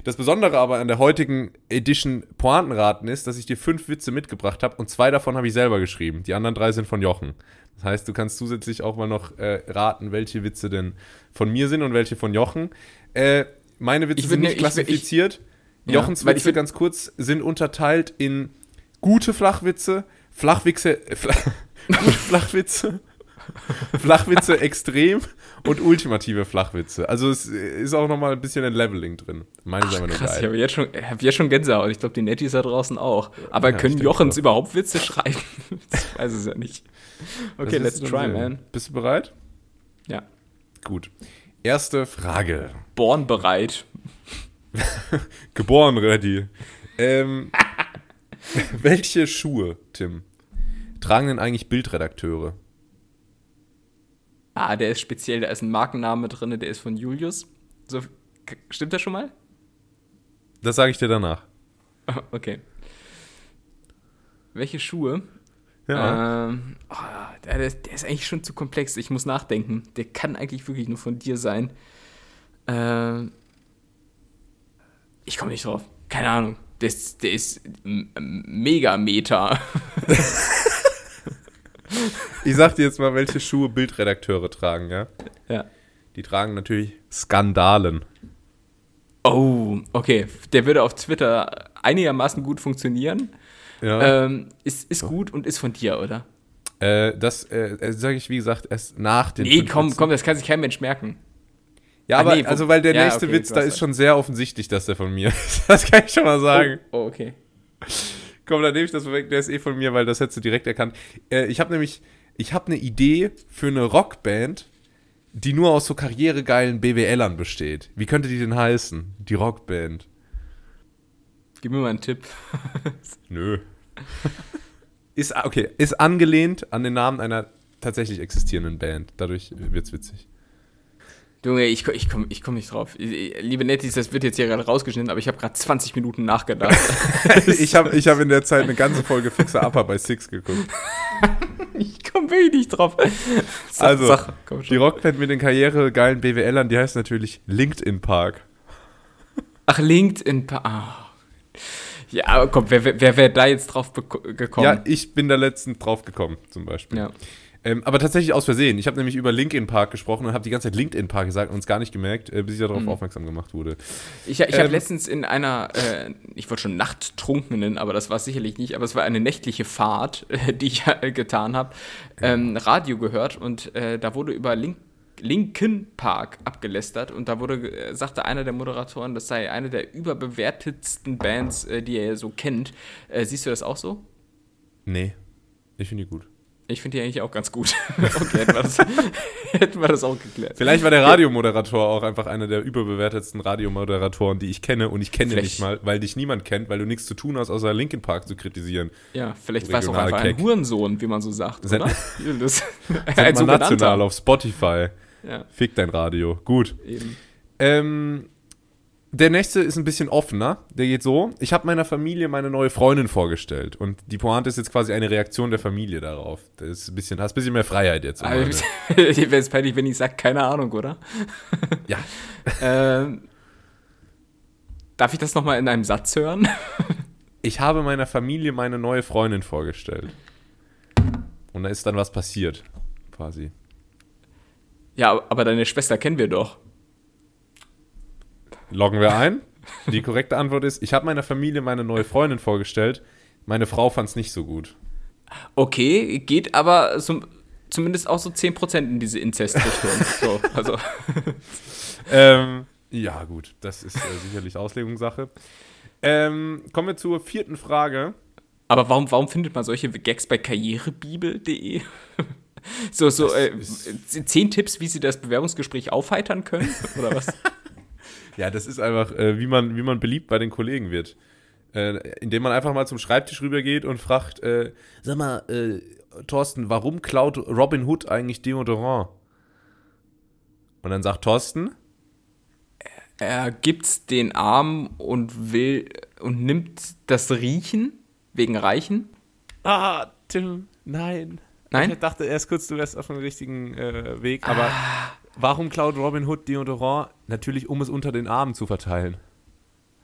Das Besondere aber an der heutigen Edition Pointenraten ist, dass ich dir fünf Witze mitgebracht habe und zwei davon habe ich selber geschrieben. Die anderen drei sind von Jochen. Das heißt, du kannst zusätzlich auch mal noch äh, raten, welche Witze denn von mir sind und welche von Jochen. Äh, meine Witze sind nicht klassifiziert. Ich, Jochens ja, Witze, ganz kurz, sind unterteilt in gute Flachwitze, Flachwitze, äh, Flach, gute Flachwitze, Flachwitze extrem und ultimative Flachwitze. Also es ist auch nochmal ein bisschen ein Leveling drin. Meine Ach, krass. Ich habe jetzt, schon, hab jetzt schon Gänsehaut. Ich glaube, die Netties da draußen auch. Aber ja, können Jochens überhaupt Witze schreiben? ich weiß es ja nicht. Okay, let's try, man. Bist du bereit? Ja. Gut. Erste Frage. Born bereit. Geboren ready. Ähm, welche Schuhe, Tim, tragen denn eigentlich Bildredakteure? Ah, der ist speziell, da ist ein Markenname drin, der ist von Julius. So, stimmt das schon mal? Das sage ich dir danach. Okay. Welche Schuhe? Ja. Ähm, oh, der, der, ist eigentlich schon zu komplex. Ich muss nachdenken. Der kann eigentlich wirklich nur von dir sein. Ähm, ich komme nicht drauf. Keine Ahnung. Der ist, der ist mega Meta. ich sag dir jetzt mal, welche Schuhe Bildredakteure tragen, ja? Ja. Die tragen natürlich Skandalen. Oh, okay. Der würde auf Twitter einigermaßen gut funktionieren. Ja. Ähm, ist ist gut und ist von dir, oder? Äh, das äh, äh sage ich, wie gesagt, erst nach den. Nee, komm, komm, das kann sich kein Mensch merken. Ja, aber nee, also weil der ja, nächste okay, Witz, da ist schon sehr offensichtlich, dass der von mir ist. Das kann ich schon mal sagen. Oh, oh okay. Komm, dann nehme ich das weg, der ist eh von mir, weil das hättest du direkt erkannt. Äh, ich habe nämlich, ich habe eine Idee für eine Rockband, die nur aus so karrieregeilen BWLern besteht. Wie könnte die denn heißen? Die Rockband. Gib mir mal einen Tipp. Nö. ist, okay, ist angelehnt an den Namen einer tatsächlich existierenden Band. Dadurch wird es witzig. Junge, ich, ich komme ich komm nicht drauf. Liebe Nettis, das wird jetzt hier gerade rausgeschnitten, aber ich habe gerade 20 Minuten nachgedacht. ich habe ich hab in der Zeit eine ganze Folge Fixer Upper bei Six geguckt. ich komme wirklich nicht drauf. Sag, also, sag, die Rockband mit den karrieregeilen BWLern, die heißt natürlich LinkedIn Park. Ach, LinkedIn Park. Oh. Ja, aber komm, wer, wer wäre da jetzt drauf gekommen? Ja, ich bin da letztens drauf gekommen, zum Beispiel. Ja. Ähm, aber tatsächlich aus Versehen. Ich habe nämlich über LinkedIn Park gesprochen und habe die ganze Zeit LinkedIn Park gesagt und es gar nicht gemerkt, äh, bis ich darauf mhm. aufmerksam gemacht wurde. Ich, ich ähm, habe letztens in einer, äh, ich wollte schon Nachttrunkenen, aber das war es sicherlich nicht, aber es war eine nächtliche Fahrt, äh, die ich äh, getan habe, ähm, Radio gehört und äh, da wurde über LinkedIn Linkin Park abgelästert und da wurde, äh, sagte einer der Moderatoren, das sei eine der überbewertetsten Bands, die er so kennt. siehst du das auch so? Nee, ich finde die gut. Ich finde die eigentlich auch ganz gut. okay, hätten wir, das, hätten wir das auch geklärt. Vielleicht war der Radiomoderator auch einfach einer der überbewertetsten Radiomoderatoren, die ich kenne. Und ich kenne ihn nicht mal, weil dich niemand kennt, weil du nichts zu tun hast, außer Linkin Park zu kritisieren. Ja, vielleicht war es auch einfach Keck. ein Hurensohn, wie man so sagt, oder? das, ein national auf Spotify. Ja. Fick dein Radio. Gut. Eben. Ähm, der nächste ist ein bisschen offener. Der geht so: Ich habe meiner Familie meine neue Freundin vorgestellt. Und die Pointe ist jetzt quasi eine Reaktion der Familie darauf. Das ist ein bisschen, hast ein bisschen mehr Freiheit jetzt. Also, wäre es peinlich, wenn ich sage, keine Ahnung, oder? Ja. ähm, darf ich das nochmal in einem Satz hören? ich habe meiner Familie meine neue Freundin vorgestellt. Und da ist dann was passiert, quasi. Ja, aber deine Schwester kennen wir doch. Loggen wir ein. Die korrekte Antwort ist, ich habe meiner Familie meine neue Freundin vorgestellt. Meine Frau fand es nicht so gut. Okay, geht aber so, zumindest auch so 10% in diese Inzest-Richtung. so, also. ähm, ja, gut, das ist äh, sicherlich Auslegungssache. Ähm, kommen wir zur vierten Frage. Aber warum, warum findet man solche Gags bei karrierebibel.de? so, so äh, zehn Tipps, wie Sie das Bewerbungsgespräch aufheitern können? Oder was? Ja, das ist einfach, äh, wie, man, wie man beliebt bei den Kollegen wird. Äh, indem man einfach mal zum Schreibtisch rübergeht und fragt, äh, sag mal, äh, Thorsten, warum klaut Robin Hood eigentlich Deodorant? Und dann sagt Thorsten, er gibt's den Arm und will und nimmt das Riechen wegen Reichen. Ah, Tim, nein. Nein? Ich dachte erst kurz, du wärst auf dem richtigen äh, Weg, aber. Ah, warum klaut Robin Hood Deodorant? Natürlich, um es unter den Armen zu verteilen.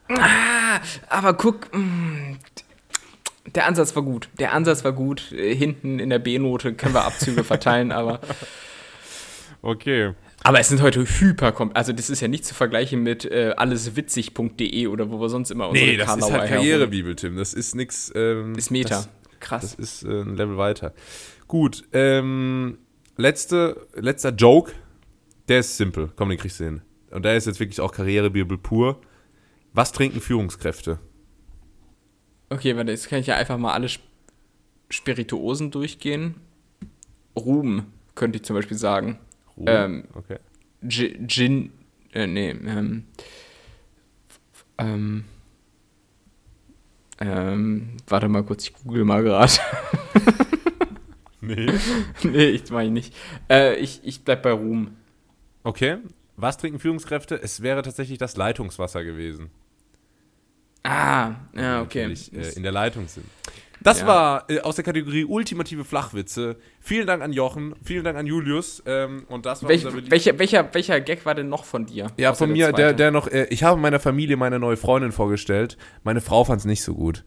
Ah, aber guck, mm, der Ansatz war gut. Der Ansatz war gut. Äh, hinten in der B-Note können wir Abzüge verteilen, aber. Okay. Aber es sind heute hyper, also das ist ja nicht zu vergleichen mit äh, alleswitzig.de oder wo wir sonst immer unsere Nee, das Karlauer ist halt Karrierebibel, Tim. Das ist nix. Ähm, ist Meta. Das, Krass. Das ist äh, ein Level weiter. Gut, ähm, letzte, letzter Joke. Der ist simpel. Komm, den kriegst du hin. Und der ist jetzt wirklich auch Karrierebibel pur. Was trinken Führungskräfte? Okay, warte, jetzt kann ich ja einfach mal alle Spirituosen durchgehen. Ruhm, könnte ich zum Beispiel sagen. Ruhm? Ähm, okay. Gin, äh, nee, ähm, ähm, ähm, warte mal kurz, ich google mal gerade. nee. nee, ich meine nicht. Äh, ich, ich bleib bei Ruhm. Okay. Was trinken Führungskräfte? Es wäre tatsächlich das Leitungswasser gewesen. Ah, ja, okay. Äh, in der Leitung sind. Das ja. war äh, aus der Kategorie ultimative Flachwitze. Vielen Dank an Jochen, vielen Dank an Julius. Ähm, und das war Welch, welcher, welcher, welcher Gag war denn noch von dir? Ja, von mir, der, der noch, äh, ich habe meiner Familie meine neue Freundin vorgestellt. Meine Frau fand es nicht so gut.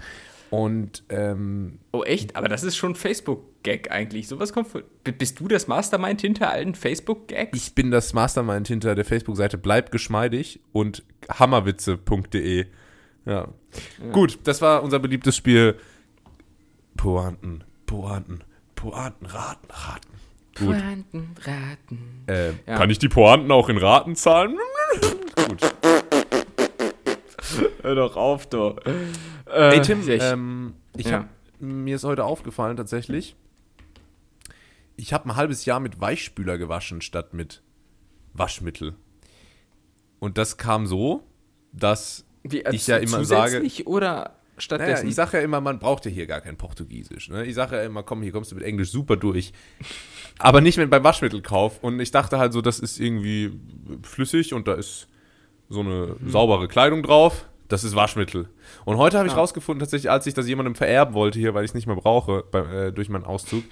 Und, ähm, Oh, echt? Aber das ist schon Facebook-Gag eigentlich. Sowas kommt von, Bist du das Mastermind hinter allen Facebook-Gags? Ich bin das Mastermind hinter der Facebook-Seite Bleib geschmeidig und hammerwitze.de. Ja. ja. Gut, das war unser beliebtes Spiel. Pointen, Pointen, Pointen, Raten, Raten. Gut. Pointen, Raten. Äh, ja. Kann ich die Pointen auch in Raten zahlen? Gut. Hör doch auf, du. Äh, Ey, Tim, ähm, ich ja. hab, mir ist heute aufgefallen tatsächlich, ich habe ein halbes Jahr mit Weichspüler gewaschen statt mit Waschmittel. Und das kam so, dass wie, ich ja immer sage. oder stattdessen? Naja, ich sage ja immer, man braucht ja hier gar kein Portugiesisch. Ne? Ich sage ja immer, komm, hier kommst du mit Englisch super durch. Aber nicht mit beim Waschmittelkauf. Und ich dachte halt so, das ist irgendwie flüssig und da ist so eine mhm. saubere Kleidung drauf. Das ist Waschmittel. Und heute habe ich ah. rausgefunden, tatsächlich, als ich das jemandem vererben wollte hier, weil ich es nicht mehr brauche bei, äh, durch meinen Auszug,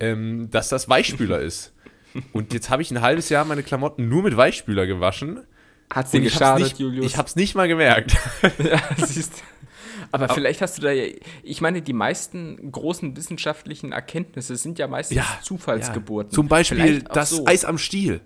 ähm, dass das Weichspüler ist. Und jetzt habe ich ein halbes Jahr meine Klamotten nur mit Weichspüler gewaschen hat sie geschadet, nicht, Julius? Ich hab's nicht mal gemerkt. ja, siehst aber, aber vielleicht hast du da ja, ich meine, die meisten großen wissenschaftlichen Erkenntnisse sind ja meistens ja, Zufallsgeburten. Ja. Zum Beispiel das so. Eis am Stiel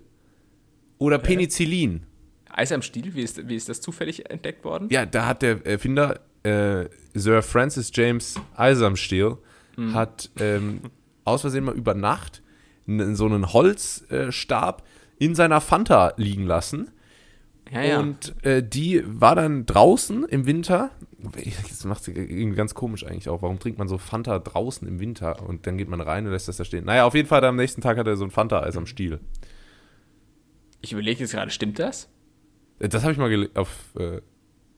oder Penicillin. Eis am Stiel, wie ist, wie ist das zufällig entdeckt worden? Ja, da hat der Erfinder äh, Sir Francis James Eis am Stiel mhm. hat ähm, aus Versehen mal über Nacht so einen Holzstab in seiner Fanta liegen lassen ja, ja. Und äh, die war dann draußen im Winter. Das macht sie irgendwie ganz komisch eigentlich auch. Warum trinkt man so Fanta draußen im Winter und dann geht man rein und lässt das da stehen? Naja, auf jeden Fall, am nächsten Tag hat er so ein Fanta-Eis am Stiel. Ich überlege jetzt gerade, stimmt das? Das habe ich mal auf äh,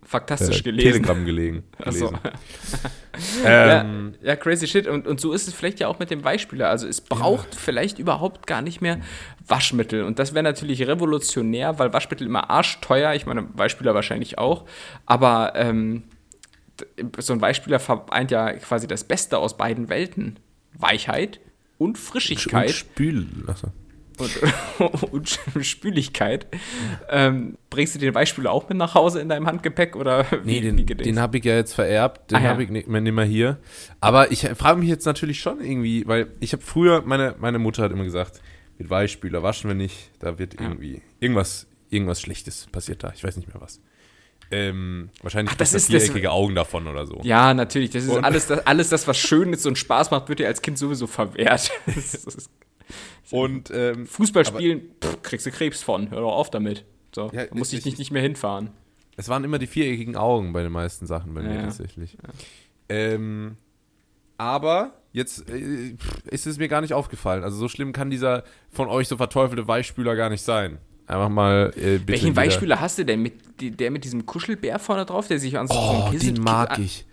Faktastisch äh, gelesen. Telegram gelegen. gelesen. ähm, ja, ja, crazy shit. Und, und so ist es vielleicht ja auch mit dem Weichspüler. Also es braucht ja. vielleicht überhaupt gar nicht mehr Waschmittel. Und das wäre natürlich revolutionär, weil Waschmittel immer arschteuer, ich meine, Weichspüler wahrscheinlich auch. Aber ähm, so ein Weichspüler vereint ja quasi das Beste aus beiden Welten. Weichheit und Frischigkeit. Und Spül. Achso und, und Spüligkeit. Ähm, bringst du den Beispiel auch mit nach Hause in deinem Handgepäck oder wie, Nee, den, wie den habe ich ja jetzt vererbt, den ah, ja. habe ich nicht mehr, nicht mehr hier. Aber ich frage mich jetzt natürlich schon irgendwie, weil ich habe früher, meine, meine Mutter hat immer gesagt, mit Weichspüler waschen wir nicht, da wird irgendwie ja. irgendwas, irgendwas Schlechtes passiert da, ich weiß nicht mehr was. Ähm, wahrscheinlich Ach, das ist viereckige das, Augen davon oder so. Ja, natürlich. Das ist alles das, alles das, was schön ist und Spaß macht, wird dir als Kind sowieso verwehrt. das, das ist und ähm, Fußball spielen, pff, kriegst du Krebs von. Hör doch auf damit. So, ja, da muss ich nicht, nicht mehr hinfahren. Es waren immer die viereckigen Augen bei den meisten Sachen bei ja, mir tatsächlich. Ja. Ähm, aber jetzt äh, ist es mir gar nicht aufgefallen. Also so schlimm kann dieser von euch so verteufelte Weichspüler gar nicht sein. Einfach mal. Äh, Welchen Weichspüler hast du denn? Mit, der mit diesem Kuschelbär vorne drauf, der sich an so, oh, so ein Kissen. Den mag ich.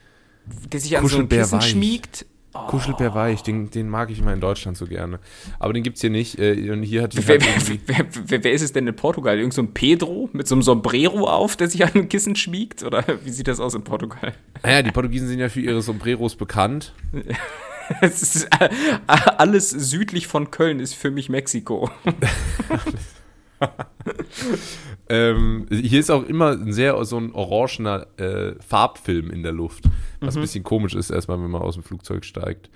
Der sich an so ein Kissen weich. schmiegt Oh. Kuschelbär weich, den, den mag ich immer in Deutschland so gerne. Aber den gibt es hier nicht. Äh, und hier hat wer, halt wer, wer, wer, ist es denn in Portugal? Irgend so ein Pedro mit so einem Sombrero auf, der sich an ein Kissen schmiegt? Oder wie sieht das aus in Portugal? Naja, die Portugiesen sind ja für ihre Sombreros bekannt. ist, äh, alles südlich von Köln ist für mich Mexiko. ähm, hier ist auch immer ein sehr so ein orangener äh, Farbfilm in der Luft, was mhm. ein bisschen komisch ist, erstmal, wenn man aus dem Flugzeug steigt.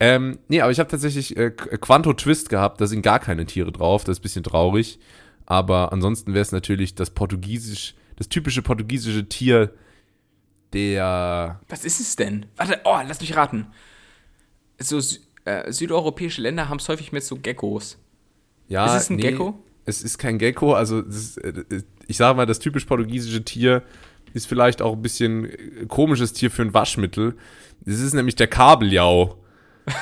Ähm, nee, aber ich habe tatsächlich äh, Quanto Twist gehabt, da sind gar keine Tiere drauf, das ist ein bisschen traurig. Aber ansonsten wäre es natürlich das portugiesisch, das typische portugiesische Tier, der. Was ist es denn? Warte, oh, lass mich raten. So äh, südeuropäische Länder haben es häufig mit so Geckos. Ja, ist es ein nee, Gecko? Es ist kein Gecko, also ist, äh, ich sage mal, das typisch portugiesische Tier ist vielleicht auch ein bisschen äh, komisches Tier für ein Waschmittel. Das ist nämlich der Kabeljau.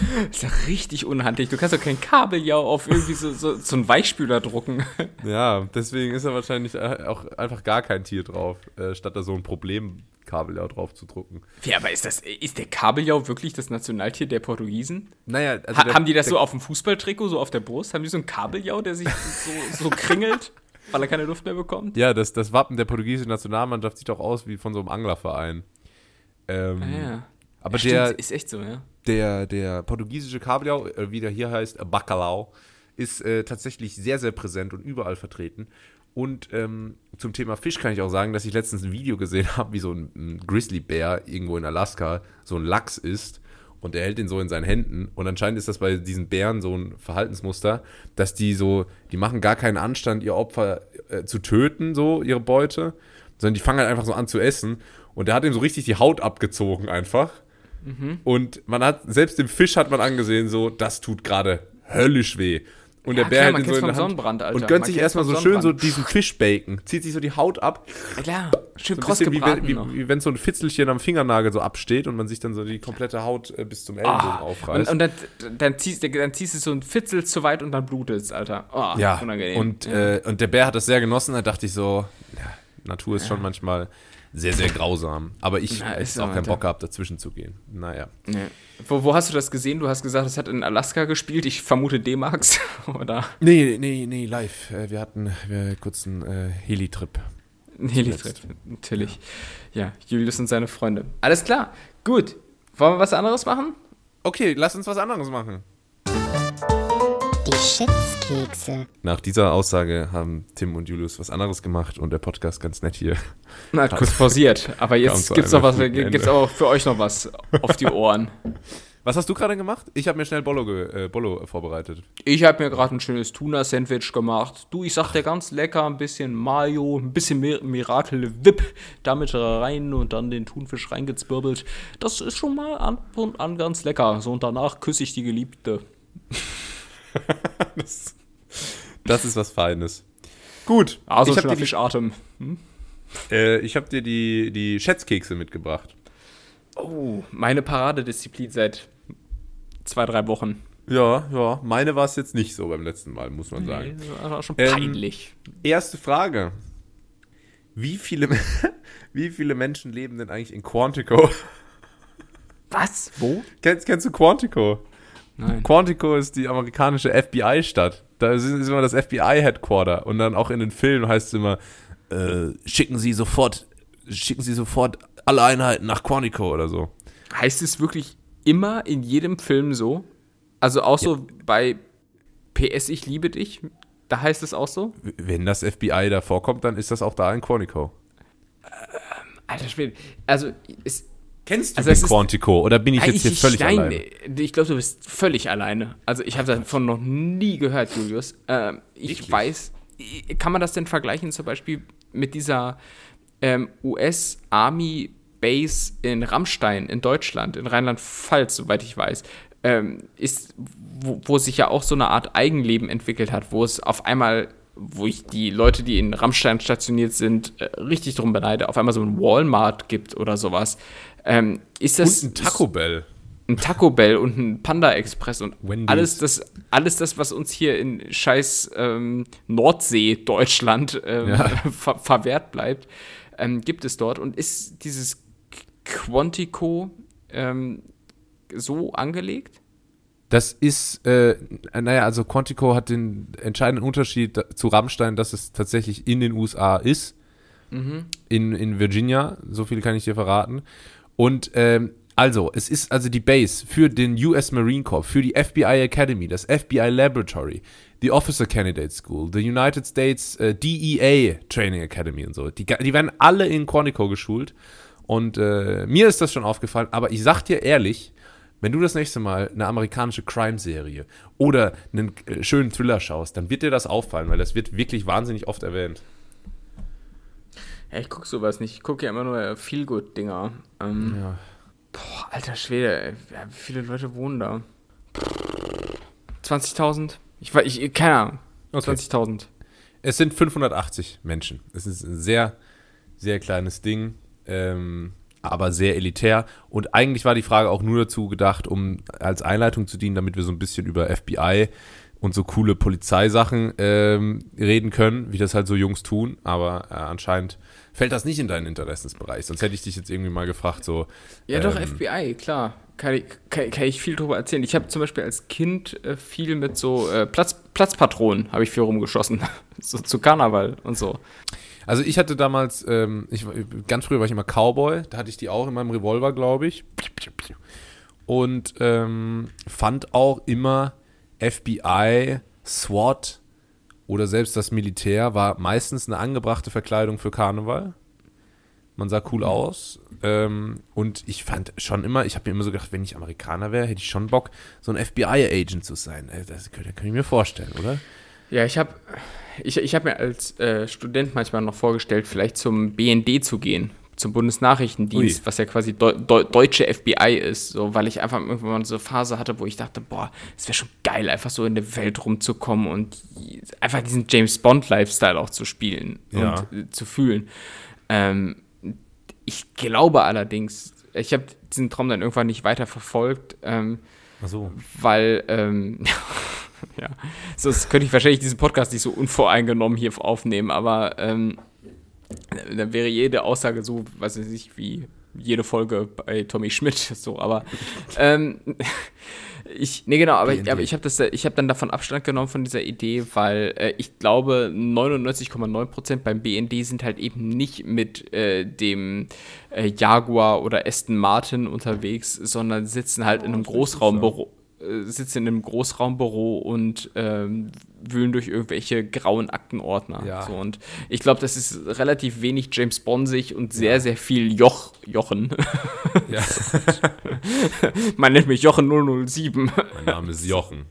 Das ist ja richtig unhandlich. Du kannst doch kein Kabeljau auf irgendwie so, so, so einen Weichspüler drucken. Ja, deswegen ist da wahrscheinlich auch einfach gar kein Tier drauf, äh, statt da so ein Problemkabeljau drauf zu drucken. Ja, aber ist, das, ist der Kabeljau wirklich das Nationaltier der Portugiesen? Naja, also ha, der, haben die das so auf dem Fußballtrikot, so auf der Brust? Haben die so einen Kabeljau, der sich so, so kringelt? weil er keine Luft mehr bekommt? Ja, das, das Wappen der portugiesischen Nationalmannschaft sieht doch aus wie von so einem Anglerverein. Ähm, ah, ja. Aber ja, der stimmt, ist echt so, ja der, der portugiesische Kabeljau, äh, wie der hier heißt, Bacalhau, ist äh, tatsächlich sehr, sehr präsent und überall vertreten. Und ähm, zum Thema Fisch kann ich auch sagen, dass ich letztens ein Video gesehen habe, wie so ein, ein Grizzlybär irgendwo in Alaska so ein Lachs isst und er hält den so in seinen Händen. Und anscheinend ist das bei diesen Bären so ein Verhaltensmuster, dass die so, die machen gar keinen Anstand, ihr Opfer äh, zu töten, so ihre Beute, sondern die fangen halt einfach so an zu essen. Und der hat ihm so richtig die Haut abgezogen einfach. Mhm. Und man hat, selbst dem Fisch hat man angesehen, so, das tut gerade höllisch weh. Und ja, der Bär klar, hält ihn so in der Hand Alter. und gönnt man sich erstmal so schön so diesen Fischbacon, zieht sich so die Haut ab. Ja, klar, schön so kross wie, wenn, wie, wie wenn so ein Fitzelchen am Fingernagel so absteht und man sich dann so die komplette Haut äh, bis zum Ellenbogen oh, aufreißt. Und, und dann, dann, ziehst, dann ziehst du so ein Fitzel zu weit und dann blutet es, Alter. Oh, ja, unangenehm. Und, ja. Äh, und der Bär hat das sehr genossen, da dachte ich so, ja, Natur ist schon manchmal sehr, sehr grausam. Aber ich hätte so, auch keinen Bock gehabt, dazwischen zu gehen. Naja. Nee. Wo, wo, hast du das gesehen? Du hast gesagt, es hat in Alaska gespielt. Ich vermute D-Max, oder? Nee, nee, nee, live. Äh, wir hatten wir kurz einen äh, Heli-Trip. Ein Heli-Trip, natürlich. Ja. ja, Julius und seine Freunde. Alles klar, gut. Wollen wir was anderes machen? Okay, lass uns was anderes machen. Die Schätzkekse. Nach dieser Aussage haben Tim und Julius was anderes gemacht und der Podcast ganz nett hier. Na, hat kurz pausiert. Aber jetzt gibt's noch was, gibt's auch für euch noch was auf die Ohren. Was hast du gerade gemacht? Ich habe mir schnell Bollo, äh, Bollo vorbereitet. Ich habe mir gerade ein schönes Tuna-Sandwich gemacht. Du, ich sag dir ganz lecker, ein bisschen Mayo, ein bisschen Mir Miracle Whip damit rein und dann den Thunfisch reingezwirbelt. Das ist schon mal an und an ganz lecker. So und danach küsse ich die Geliebte. das, das, ist was Feines. Gut. Also ich habe Fischatem. Hm? Äh, ich habe dir die, die Schätzkekse mitgebracht. Oh, meine Paradedisziplin seit zwei, drei Wochen. Ja, ja. Meine war es jetzt nicht so beim letzten Mal, muss man sagen. Nee, das war schon peinlich. Ähm, erste Frage. Wie viele, wie viele Menschen leben denn eigentlich in Quantico? Was? Wo? Kennst, kennst du Quantico? Nein. Quantico ist die amerikanische FBI-Stadt. Da ist, ist, immer das FBI-Headquarter. Und dann auch in den Filmen heißt es immer, äh, schicken Sie sofort, schicken Sie sofort alle Einheiten nach Quantico oder so. Heißt es wirklich immer in jedem Film so? Also auch so bei PS Ich liebe dich? Da heißt es auch so? Wenn das FBI da vorkommt, dann ist das auch da in Quantico. Ähm, Alter Schwede. Also, es, Kennst du also Quantico oder bin ich jetzt hier völlig nein, alleine? Ich glaube, du bist völlig alleine. Also ich habe davon noch nie gehört, Julius. Ähm, ich Wirklich? weiß, kann man das denn vergleichen zum Beispiel mit dieser ähm, US-Army Base in Rammstein in Deutschland, in Rheinland-Pfalz, soweit ich weiß, ähm, ist, wo, wo sich ja auch so eine Art Eigenleben entwickelt hat, wo es auf einmal wo ich die Leute, die in Rammstein stationiert sind, äh, richtig drum beneide, auf einmal so ein Walmart gibt oder sowas. Ähm, ist das. Und ein Taco Bell. Ein Taco Bell und ein Panda Express und alles das, alles das, was uns hier in scheiß ähm, Nordsee, Deutschland ähm, ja. ver verwehrt bleibt, ähm, gibt es dort. Und ist dieses Quantico ähm, so angelegt? Das ist, äh, naja, also Quantico hat den entscheidenden Unterschied zu Rammstein, dass es tatsächlich in den USA ist. Mhm. In, in Virginia, so viel kann ich dir verraten. Und ähm, Also, es ist also die Base für den US Marine Corps, für die FBI Academy, das FBI Laboratory, die Officer Candidate School, the United States äh, DEA Training Academy und so. Die, die werden alle in Quantico geschult. Und äh, mir ist das schon aufgefallen, aber ich sag dir ehrlich, wenn du das nächste Mal eine amerikanische Crime-Serie oder einen äh, schönen Thriller schaust, dann wird dir das auffallen, weil das wird wirklich wahnsinnig oft erwähnt. Ja, ich gucke sowas nicht. Ich gucke ja immer nur Feel-Good-Dinger. Ähm, ja. Boah, alter Schwede, ja, wie viele Leute wohnen da? 20.000? Ich weiß, ich, keine Ahnung. Okay. 20.000. Es sind 580 Menschen. Es ist ein sehr, sehr kleines Ding. Ähm, aber sehr elitär. Und eigentlich war die Frage auch nur dazu gedacht, um als Einleitung zu dienen, damit wir so ein bisschen über FBI und so coole Polizeisachen ähm, reden können, wie das halt so Jungs tun. Aber äh, anscheinend fällt das nicht in deinen Interessensbereich. Sonst hätte ich dich jetzt irgendwie mal gefragt, so. Ja, ähm, doch, FBI, klar. Kann ich, kann, kann ich viel drüber erzählen. Ich habe zum Beispiel als Kind äh, viel mit so äh, Platz, Platzpatronen, habe ich viel rumgeschossen. so zu Karneval und so. Also ich hatte damals, ähm, ich, ganz früher war ich immer Cowboy, da hatte ich die auch in meinem Revolver, glaube ich. Und ähm, fand auch immer FBI, SWAT oder selbst das Militär war meistens eine angebrachte Verkleidung für Karneval. Man sah cool mhm. aus. Ähm, und ich fand schon immer, ich habe mir immer so gedacht, wenn ich Amerikaner wäre, hätte ich schon Bock, so ein FBI-Agent zu sein. Äh, das könnte, könnte ich mir vorstellen, oder? Ja, ich habe ich, ich hab mir als äh, Student manchmal noch vorgestellt, vielleicht zum BND zu gehen, zum Bundesnachrichtendienst, Ui. was ja quasi Deu Deu deutsche FBI ist, so, weil ich einfach irgendwann mal so eine Phase hatte, wo ich dachte, boah, es wäre schon geil, einfach so in der Welt rumzukommen und einfach diesen James Bond-Lifestyle auch zu spielen ja. und äh, zu fühlen. Ähm, ich glaube allerdings, ich habe diesen Traum dann irgendwann nicht weiter verfolgt, ähm, so. weil ähm, ja. Sonst könnte ich wahrscheinlich diesen Podcast nicht so unvoreingenommen hier aufnehmen, aber ähm, dann wäre jede Aussage so, weiß ich nicht, wie jede Folge bei Tommy Schmidt, so, aber ähm, ich, nee, genau, aber, aber ich habe das, ich habe dann davon Abstand genommen von dieser Idee, weil äh, ich glaube, 99,9% beim BND sind halt eben nicht mit äh, dem äh, Jaguar oder Aston Martin unterwegs, sondern sitzen halt oh, in einem Großraumbüro äh, sitzen in einem Großraumbüro und ähm, wühlen durch irgendwelche grauen Aktenordner. Ja. So, und ich glaube, das ist relativ wenig James Bonsig und sehr, ja. sehr viel Joch, Jochen. Ja. Man nennt mich Jochen 007. Mein Name ist Jochen.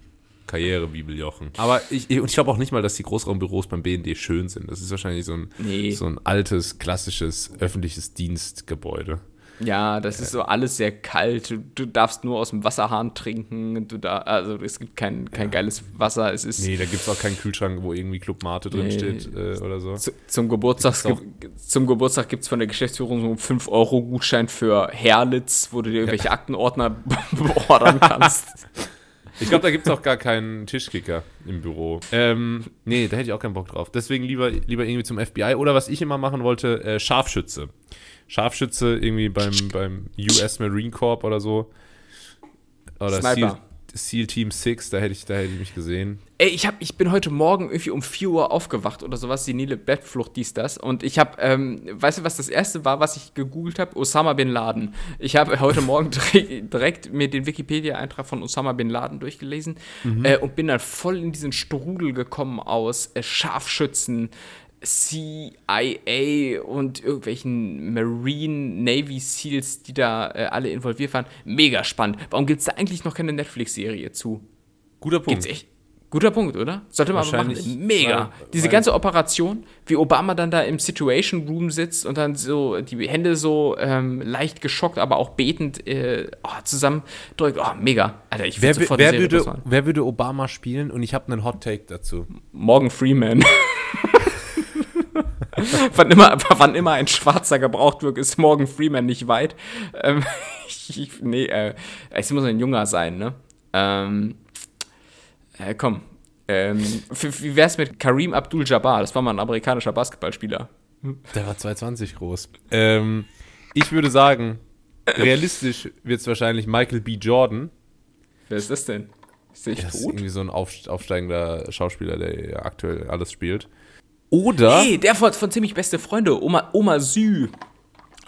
Karrierebibel Jochen. Aber ich, ich glaube auch nicht mal, dass die Großraumbüros beim BND schön sind. Das ist wahrscheinlich so ein, nee. so ein altes, klassisches öffentliches Dienstgebäude. Ja, das ist so alles sehr kalt. Du, du, darfst nur aus dem Wasserhahn trinken. Du da, also es gibt kein, kein ja. geiles Wasser. Es ist nee, da gibt es auch keinen Kühlschrank, wo irgendwie Club Mate drin steht äh, oder so. Zu, zum Geburtstag, zum Geburtstag gibt es von der Geschäftsführung so einen 5-Euro-Gutschein für Herlitz, wo du dir irgendwelche ja. Aktenordner beordern kannst. Ich glaube, da gibt es auch gar keinen Tischkicker im Büro. Ähm, nee, da hätte ich auch keinen Bock drauf. Deswegen lieber, lieber irgendwie zum FBI. Oder was ich immer machen wollte, äh, Scharfschütze. Scharfschütze irgendwie beim, beim US Marine Corps oder so. Oder Seal, Seal, Team 6, da hätte ich, da hätte ich mich gesehen. Ey, ich, hab, ich bin heute Morgen irgendwie um 4 Uhr aufgewacht oder sowas, die Nile Bettflucht, dies, das. Und ich habe, ähm, weißt du, was das erste war, was ich gegoogelt habe? Osama Bin Laden. Ich habe heute Morgen direkt, direkt, mir den Wikipedia-Eintrag von Osama Bin Laden durchgelesen mhm. äh, und bin dann voll in diesen Strudel gekommen aus äh, Scharfschützen, CIA und irgendwelchen Marine Navy Seals, die da äh, alle involviert waren. Mega spannend. Warum gibt es da eigentlich noch keine Netflix-Serie zu? Guter Punkt. Gibt's echt? Guter Punkt, oder? Sollte man aber machen. Mega. Weil, Diese weil ganze Operation, wie Obama dann da im Situation Room sitzt und dann so die Hände so ähm, leicht geschockt, aber auch betend äh, oh, zusammendrückt. Oh, mega. Alter, ich wer, sofort wer, würde, wer würde Obama spielen? Und ich habe einen Hot Take dazu. Morgan Freeman. wann, immer, wann immer ein Schwarzer gebraucht wird, ist Morgan Freeman nicht weit. Ähm, ich, nee, äh, es muss ein Junger sein, ne? Ähm, äh, komm. Ähm, wie wär's mit Kareem Abdul-Jabbar? Das war mal ein amerikanischer Basketballspieler. Der war 220 groß. Ähm, ich würde sagen, realistisch wird es wahrscheinlich Michael B. Jordan. Wer ist das denn? Ist der tot? Ist irgendwie so ein aufsteigender Schauspieler, der aktuell alles spielt. Oder. Nee, der von, von ziemlich beste Freunde, Oma, Oma Sü.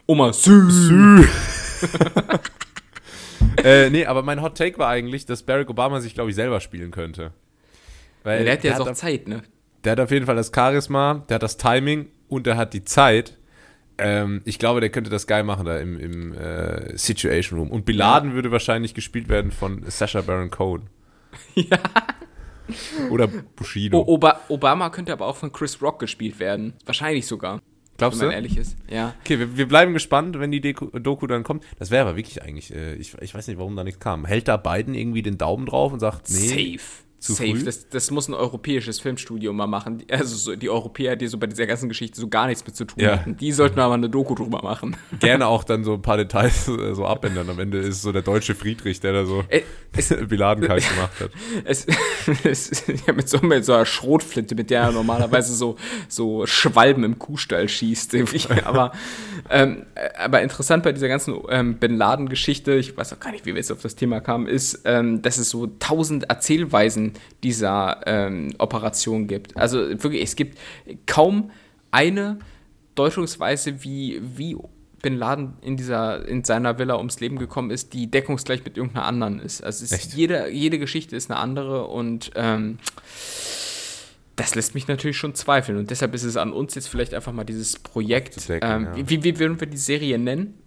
Oma Sü. Sü. äh, nee, aber mein Hot Take war eigentlich, dass Barack Obama sich, glaube ich, selber spielen könnte. Weil ja, der hat ja jetzt auch Zeit, ne? Der hat auf jeden Fall das Charisma, der hat das Timing und der hat die Zeit. Ähm, ich glaube, der könnte das geil machen da im, im äh, Situation Room. Und Biladen ja. würde wahrscheinlich gespielt werden von Sasha Baron Cohen. ja. Oder Bushido. O Obama könnte aber auch von Chris Rock gespielt werden. Wahrscheinlich sogar. Glaubst wenn man du? ehrlich ist. Ja. Okay, wir, wir, bleiben gespannt, wenn die Deku, Doku dann kommt. Das wäre aber wirklich eigentlich, äh, ich, ich weiß nicht, warum da nichts kam. Hält da Biden irgendwie den Daumen drauf und sagt, nee. Safe. Zu Safe. Früh? Das, das muss ein europäisches Filmstudio mal machen. Also so die Europäer, die so bei dieser ganzen Geschichte so gar nichts mit zu tun ja. hatten, die sollten aber eine Doku drüber machen. Gerne auch dann so ein paar Details äh, so abändern. Am Ende ist so der deutsche Friedrich, der da so äh, Biladenkalt gemacht hat. Es, es, ja, mit, so, mit so einer Schrotflinte, mit der er normalerweise so, so Schwalben im Kuhstall schießt. Aber, ähm, aber interessant bei dieser ganzen ähm, Bin Laden-Geschichte, ich weiß auch gar nicht, wie wir jetzt auf das Thema kamen, ist, ähm, dass es so tausend Erzählweisen dieser ähm, Operation gibt. Also wirklich, es gibt kaum eine Deutungsweise, wie, wie Bin Laden in, dieser, in seiner Villa ums Leben gekommen ist, die deckungsgleich mit irgendeiner anderen ist. Also ist jede, jede Geschichte ist eine andere und ähm, das lässt mich natürlich schon zweifeln. Und deshalb ist es an uns jetzt vielleicht einfach mal dieses Projekt. Decken, ähm, ja. wie, wie würden wir die Serie nennen?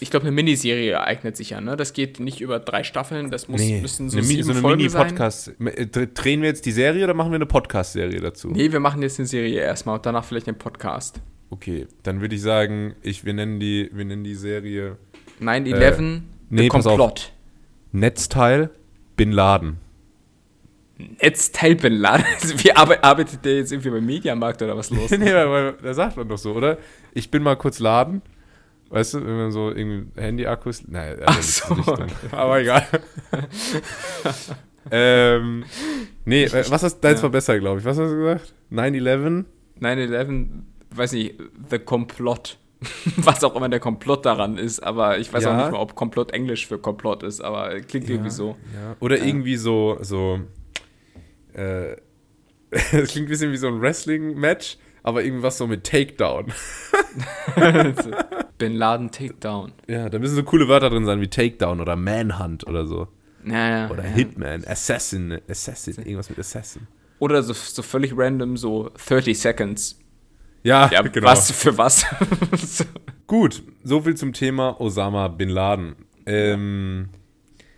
Ich glaube, eine Miniserie eignet sich ja, ne? Das geht nicht über drei Staffeln, das muss, nee, müssen so eine, sieben so eine Mini-Podcast. Äh, drehen wir jetzt die Serie oder machen wir eine Podcast-Serie dazu? Nee, wir machen jetzt eine Serie erstmal und danach vielleicht einen Podcast. Okay, dann würde ich sagen, ich, wir, nennen die, wir nennen die Serie 9-11, äh, nee, Komplott. Netzteil Bin Laden. Netzteil Bin Laden? Wie arbeitet der jetzt irgendwie beim Mediamarkt oder was los? nee, da sagt man doch so, oder? Ich bin mal kurz Laden Weißt du, wenn man so irgendwie Handy-Akkus. Nein, Ach so. aber egal. ähm, nee, was hast deins ja. war besser, glaube ich. Was hast du gesagt? 9-11? 9-11, weiß nicht, The Komplott. was auch immer der Komplott daran ist, aber ich weiß ja. auch nicht mal, ob Komplott Englisch für Komplott ist, aber klingt ja, irgendwie so. Ja. Oder irgendwie so, so, äh, es klingt ein bisschen wie so ein Wrestling-Match, aber irgendwas so mit Takedown. Bin Laden Takedown. Ja, da müssen so coole Wörter drin sein wie Takedown oder Manhunt oder so. Ja, ja, oder ja. Hitman, Assassin, Assassin, irgendwas mit Assassin. Oder so, so völlig random, so 30 Seconds. Ja, ja genau. Was für was? Gut, soviel zum Thema Osama Bin Laden. Ähm,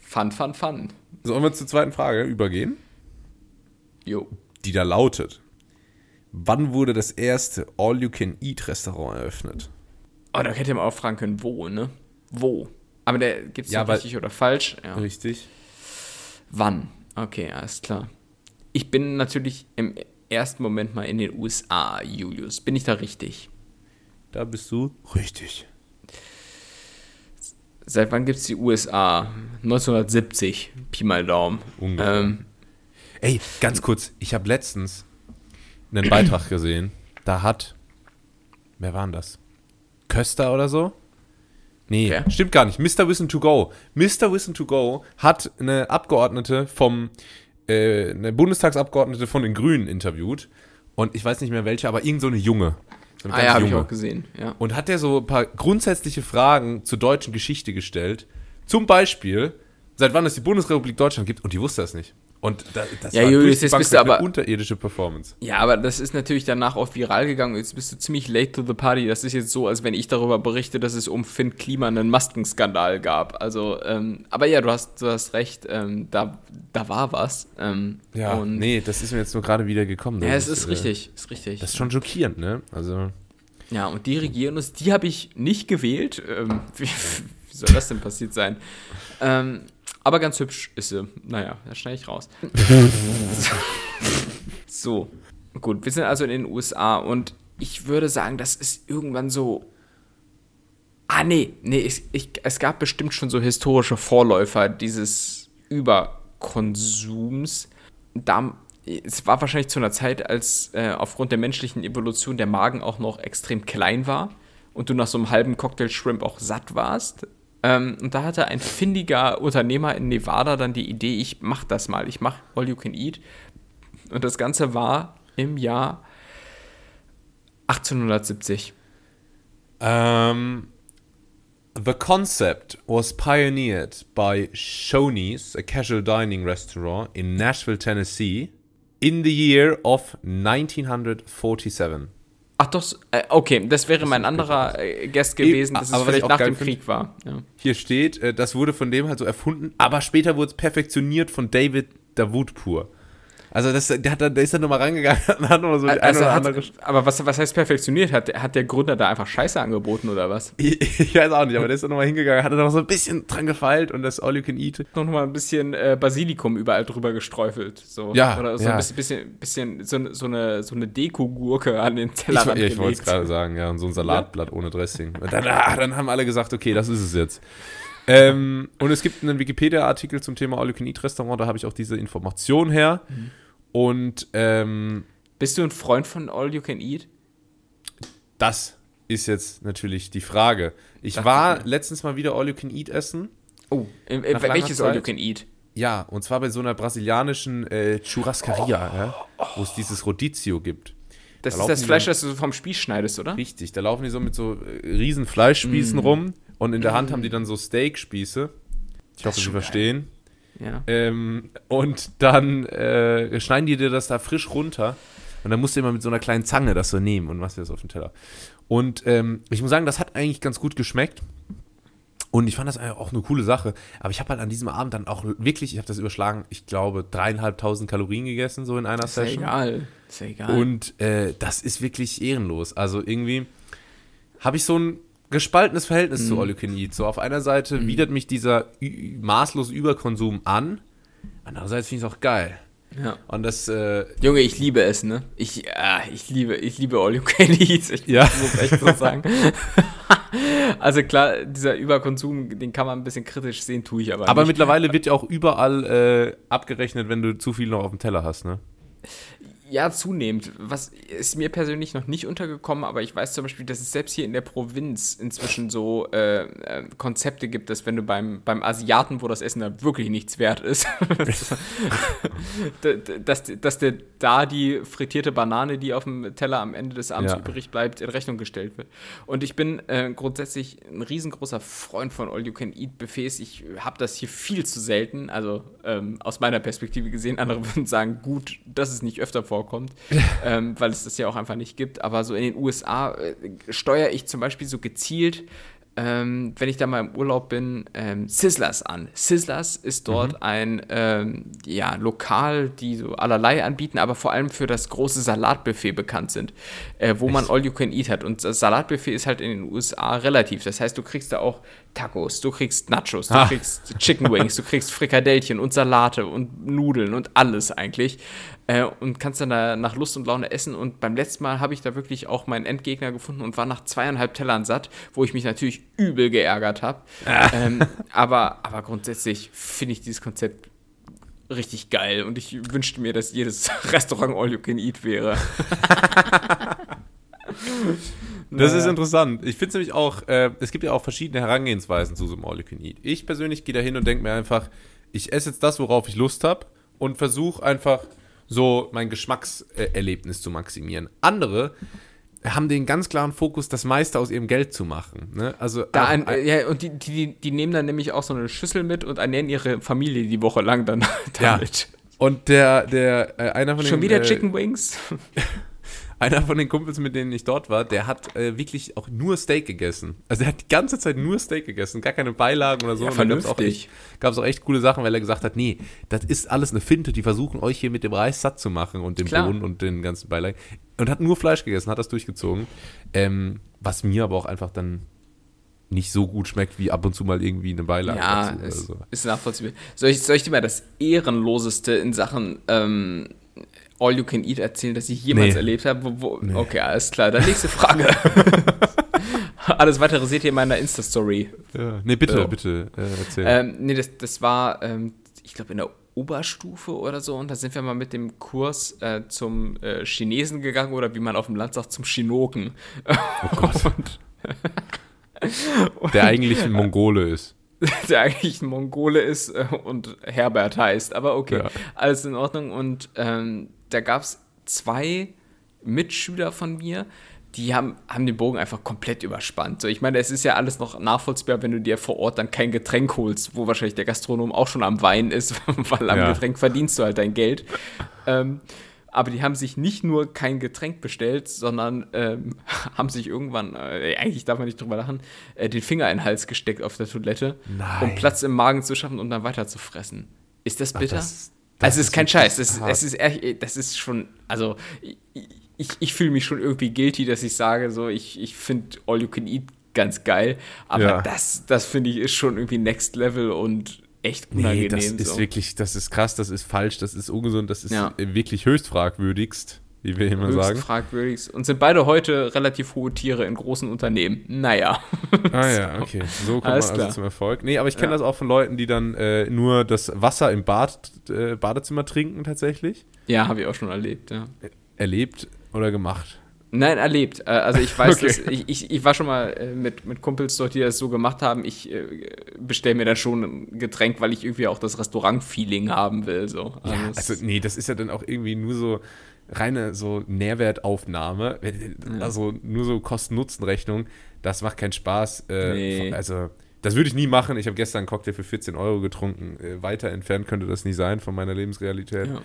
fun, fun, fun. Sollen wir zur zweiten Frage übergehen? Jo. Die da lautet: Wann wurde das erste All-You-Can-Eat-Restaurant eröffnet? Oh, da hätte man auch fragen können, wo, ne? Wo? Aber der gibt es ja, richtig oder falsch? Ja. Richtig. Wann? Okay, alles klar. Ich bin natürlich im ersten Moment mal in den USA, Julius. Bin ich da richtig? Da bist du richtig. Seit wann gibt es die USA? 1970, Pi mal Daumen. Ähm, Ey, ganz kurz, ich habe letztens einen Beitrag gesehen. Da hat, wer war denn das? Köster oder so? Nee, okay. stimmt gar nicht. Mr. Wissen to Go. Mr. Wissen to Go hat eine Abgeordnete vom, äh, eine Bundestagsabgeordnete von den Grünen interviewt. Und ich weiß nicht mehr welche, aber irgend so eine Junge. So eine ah ja, habe ich auch gesehen. Ja. Und hat der so ein paar grundsätzliche Fragen zur deutschen Geschichte gestellt. Zum Beispiel, seit wann es die Bundesrepublik Deutschland gibt. Und die wusste das nicht. Und da, das ja, war Julius, jetzt bist du aber eine unterirdische Performance. Ja, aber das ist natürlich danach auch viral gegangen. Jetzt bist du ziemlich late to the party. Das ist jetzt so, als wenn ich darüber berichte, dass es um Finn Klima einen Maskenskandal gab. Also, ähm, aber ja, du hast, du hast recht. Ähm, da, da war was. Ähm, ja, nee, das ist mir jetzt nur gerade wieder gekommen. Ja, es ist, ist richtig, ist richtig. Das ist schon schockierend, ne? Also. Ja, und die regieren uns, die habe ich nicht gewählt. Ähm, wie, wie, soll das denn passiert sein? Ähm, aber ganz hübsch ist sie. Naja, da schneide ich raus. so, gut, wir sind also in den USA und ich würde sagen, das ist irgendwann so. Ah, nee, nee, ich, ich, es gab bestimmt schon so historische Vorläufer dieses Überkonsums. Da, es war wahrscheinlich zu einer Zeit, als äh, aufgrund der menschlichen Evolution der Magen auch noch extrem klein war und du nach so einem halben Cocktail Shrimp auch satt warst. Ähm, und da hatte ein findiger Unternehmer in Nevada dann die Idee, ich mach das mal, ich mach All You Can Eat. Und das Ganze war im Jahr 1870. Ähm, The concept was pioneered by Shoney's, a casual dining restaurant in Nashville, Tennessee, in the year of 1947. Doch, äh, okay, das wäre das mein anderer äh, Guest gewesen, dass es vielleicht nach dem Krieg war. Ja. Hier steht, äh, das wurde von dem halt so erfunden, aber später wurde es perfektioniert von David Davutpur. Also das, der, hat, der ist dann nochmal reingegangen und hat nochmal so die also eine oder andere. Aber was, was heißt perfektioniert? Hat, hat der Gründer da einfach Scheiße angeboten oder was? Ich, ich weiß auch nicht, aber der ist dann nochmal hingegangen, hat da noch so ein bisschen dran gefeilt und das All You Can Eat. Noch mal ein bisschen äh, Basilikum überall drüber gestreufelt. So. Ja. Oder so ja. ein bisschen, bisschen, bisschen so, so eine, so eine Deko-Gurke an den Teller. Ich, ich wollte es gerade sagen, ja, und so ein Salatblatt ja? ohne Dressing. Und dann, ah, dann haben alle gesagt, okay, das ist es jetzt. ähm, und es gibt einen Wikipedia-Artikel zum Thema All You Can Eat Restaurant, da habe ich auch diese Information her. Mhm. Und ähm, bist du ein Freund von All You Can Eat? Das ist jetzt natürlich die Frage. Ich Dacht war ich letztens mal wieder All You Can Eat essen. Oh, in, in, welches All You Can Eat? Ja, und zwar bei so einer brasilianischen äh, Churrascaria, oh, ja, wo es dieses Rodizio gibt. Das da ist das Fleisch, das du so vom Spieß schneidest, oder? Richtig, da laufen die so mit so äh, riesen Fleischspießen mm. rum und in der Hand mm. haben die dann so Steakspieße. Ich hoffe, Sie verstehen. Ja. Ähm, und dann äh, schneiden die dir das da frisch runter. Und dann musst du immer mit so einer kleinen Zange das so nehmen und machst dir das auf den Teller. Und ähm, ich muss sagen, das hat eigentlich ganz gut geschmeckt. Und ich fand das auch eine coole Sache. Aber ich habe halt an diesem Abend dann auch wirklich, ich habe das überschlagen, ich glaube, dreieinhalbtausend Kalorien gegessen, so in einer ist Session. Ist ja egal. Ist ja egal. Und äh, das ist wirklich ehrenlos. Also irgendwie habe ich so ein gespaltenes Verhältnis mhm. zu All You Can Eat. So auf einer Seite mhm. widert mich dieser maßlose Überkonsum an, andererseits finde ich es auch geil. Ja. Und das. Äh, Junge, ich liebe es, ne? Ich, äh, ich liebe, ich liebe All You Can Eat. Ich ja. muss echt so sagen. also klar, dieser Überkonsum, den kann man ein bisschen kritisch sehen, tue ich aber. Aber nicht. mittlerweile wird ja auch überall äh, abgerechnet, wenn du zu viel noch auf dem Teller hast, ne? Ja, zunehmend. Was ist mir persönlich noch nicht untergekommen, aber ich weiß zum Beispiel, dass es selbst hier in der Provinz inzwischen so äh, äh, Konzepte gibt, dass wenn du beim, beim Asiaten, wo das Essen da wirklich nichts wert ist, dass, dass der da die frittierte Banane, die auf dem Teller am Ende des Abends ja. übrig bleibt, in Rechnung gestellt wird. Und ich bin äh, grundsätzlich ein riesengroßer Freund von All-You-Can-Eat-Buffets. Ich habe das hier viel zu selten, also ähm, aus meiner Perspektive gesehen. Andere würden sagen, gut, dass es nicht öfter vorkommt vorkommt, ähm, weil es das ja auch einfach nicht gibt. Aber so in den USA äh, steuere ich zum Beispiel so gezielt ähm, wenn ich da mal im Urlaub bin, ähm, Sizzlers an. Sizzlers ist dort mhm. ein ähm, ja, Lokal, die so allerlei anbieten, aber vor allem für das große Salatbuffet bekannt sind, äh, wo Echt? man All You Can Eat hat. Und das Salatbuffet ist halt in den USA relativ. Das heißt, du kriegst da auch Tacos, du kriegst Nachos, du ah. kriegst Chicken Wings, du kriegst Frikadellchen und Salate und Nudeln und alles eigentlich. Äh, und kannst dann da nach Lust und Laune essen. Und beim letzten Mal habe ich da wirklich auch meinen Endgegner gefunden und war nach zweieinhalb Tellern satt, wo ich mich natürlich übel geärgert habe. Ah. Ähm, aber, aber grundsätzlich finde ich dieses Konzept richtig geil und ich wünschte mir, dass jedes Restaurant All You Can Eat wäre. Das ist interessant. Ich finde es nämlich auch, äh, es gibt ja auch verschiedene Herangehensweisen zu so einem All You Can Eat. Ich persönlich gehe da hin und denke mir einfach, ich esse jetzt das, worauf ich Lust habe und versuche einfach so mein Geschmackserlebnis zu maximieren. Andere haben den ganz klaren Fokus, das meiste aus ihrem Geld zu machen. Ne? Also da ein, ja, und die, die, die nehmen dann nämlich auch so eine Schüssel mit und ernähren ihre Familie die Woche lang dann damit. Ja. Und der, der, äh, einer von Schon den. wieder äh, Chicken Wings? einer von den Kumpels, mit denen ich dort war, der hat äh, wirklich auch nur Steak gegessen. Also er hat die ganze Zeit nur Steak gegessen, gar keine Beilagen oder so. Ja, vernünftig. Gab es auch, auch, echt coole Sachen, weil er gesagt hat, nee, das ist alles eine Finte, die versuchen euch hier mit dem Reis satt zu machen und dem Bohnen und den ganzen Beilagen. Und hat nur Fleisch gegessen, hat das durchgezogen. Ähm, was mir aber auch einfach dann nicht so gut schmeckt, wie ab und zu mal irgendwie eine Beilage. Ja, ist, so. ist nachvollziehbar. Soll ich, soll ich dir mal das Ehrenloseste in Sachen ähm, All You Can Eat erzählen, das ich jemals nee. erlebt habe? Nee. Okay, alles klar. Dann nächste Frage. alles weitere seht ihr in meiner Insta-Story. Ja. Nee, bitte, so. bitte äh, erzähl. Ähm, nee, das, das war, ähm, ich glaube, in der Oberstufe oder so. Und da sind wir mal mit dem Kurs äh, zum äh, Chinesen gegangen oder wie man auf dem Land sagt, zum Chinoken. Oh Gott. und, der eigentlich ein Mongole ist. der eigentlich ein Mongole ist äh, und Herbert heißt. Aber okay, ja. alles in Ordnung. Und ähm, da gab es zwei Mitschüler von mir, die haben, haben den Bogen einfach komplett überspannt. So, ich meine, es ist ja alles noch nachvollziehbar, wenn du dir vor Ort dann kein Getränk holst, wo wahrscheinlich der Gastronom auch schon am Wein ist, weil am ja. Getränk verdienst du halt dein Geld. Ähm, aber die haben sich nicht nur kein Getränk bestellt, sondern ähm, haben sich irgendwann, äh, eigentlich darf man nicht drüber lachen, äh, den Finger in den Hals gesteckt auf der Toilette, Nein. um Platz im Magen zu schaffen und dann weiter zu fressen. Ist das bitter? Ach, das, das also es ist kein Scheiß, das, das, ist das ist schon, also ich, ich fühle mich schon irgendwie guilty, dass ich sage, so, ich, ich finde All You Can Eat ganz geil, aber ja. das, das finde ich ist schon irgendwie Next Level und echt unangenehm. Nee, das ist so. wirklich, das ist krass, das ist falsch, das ist ungesund, das ist ja. wirklich höchst fragwürdigst, wie wir immer sagen. fragwürdigst. Und sind beide heute relativ hohe Tiere in großen Unternehmen. Naja. Ah ja, okay. So kommt Alles man also zum Erfolg. Nee, aber ich kenne ja. das auch von Leuten, die dann äh, nur das Wasser im Bad, äh, Badezimmer trinken tatsächlich. Ja, habe ich auch schon erlebt, ja. Erlebt oder gemacht? Nein, erlebt. Äh, also ich weiß, okay. dass, ich, ich, ich war schon mal äh, mit, mit Kumpels dort, die das so gemacht haben. Ich äh, bestelle mir dann schon ein Getränk, weil ich irgendwie auch das Restaurant-Feeling haben will. So. Also, ja, also nee, das ist ja dann auch irgendwie nur so reine so Nährwertaufnahme, also nur so Kosten-Nutzen-Rechnung. Das macht keinen Spaß. Äh, nee. Also das würde ich nie machen. Ich habe gestern einen Cocktail für 14 Euro getrunken. Äh, weiter entfernt könnte das nie sein von meiner Lebensrealität. Ja.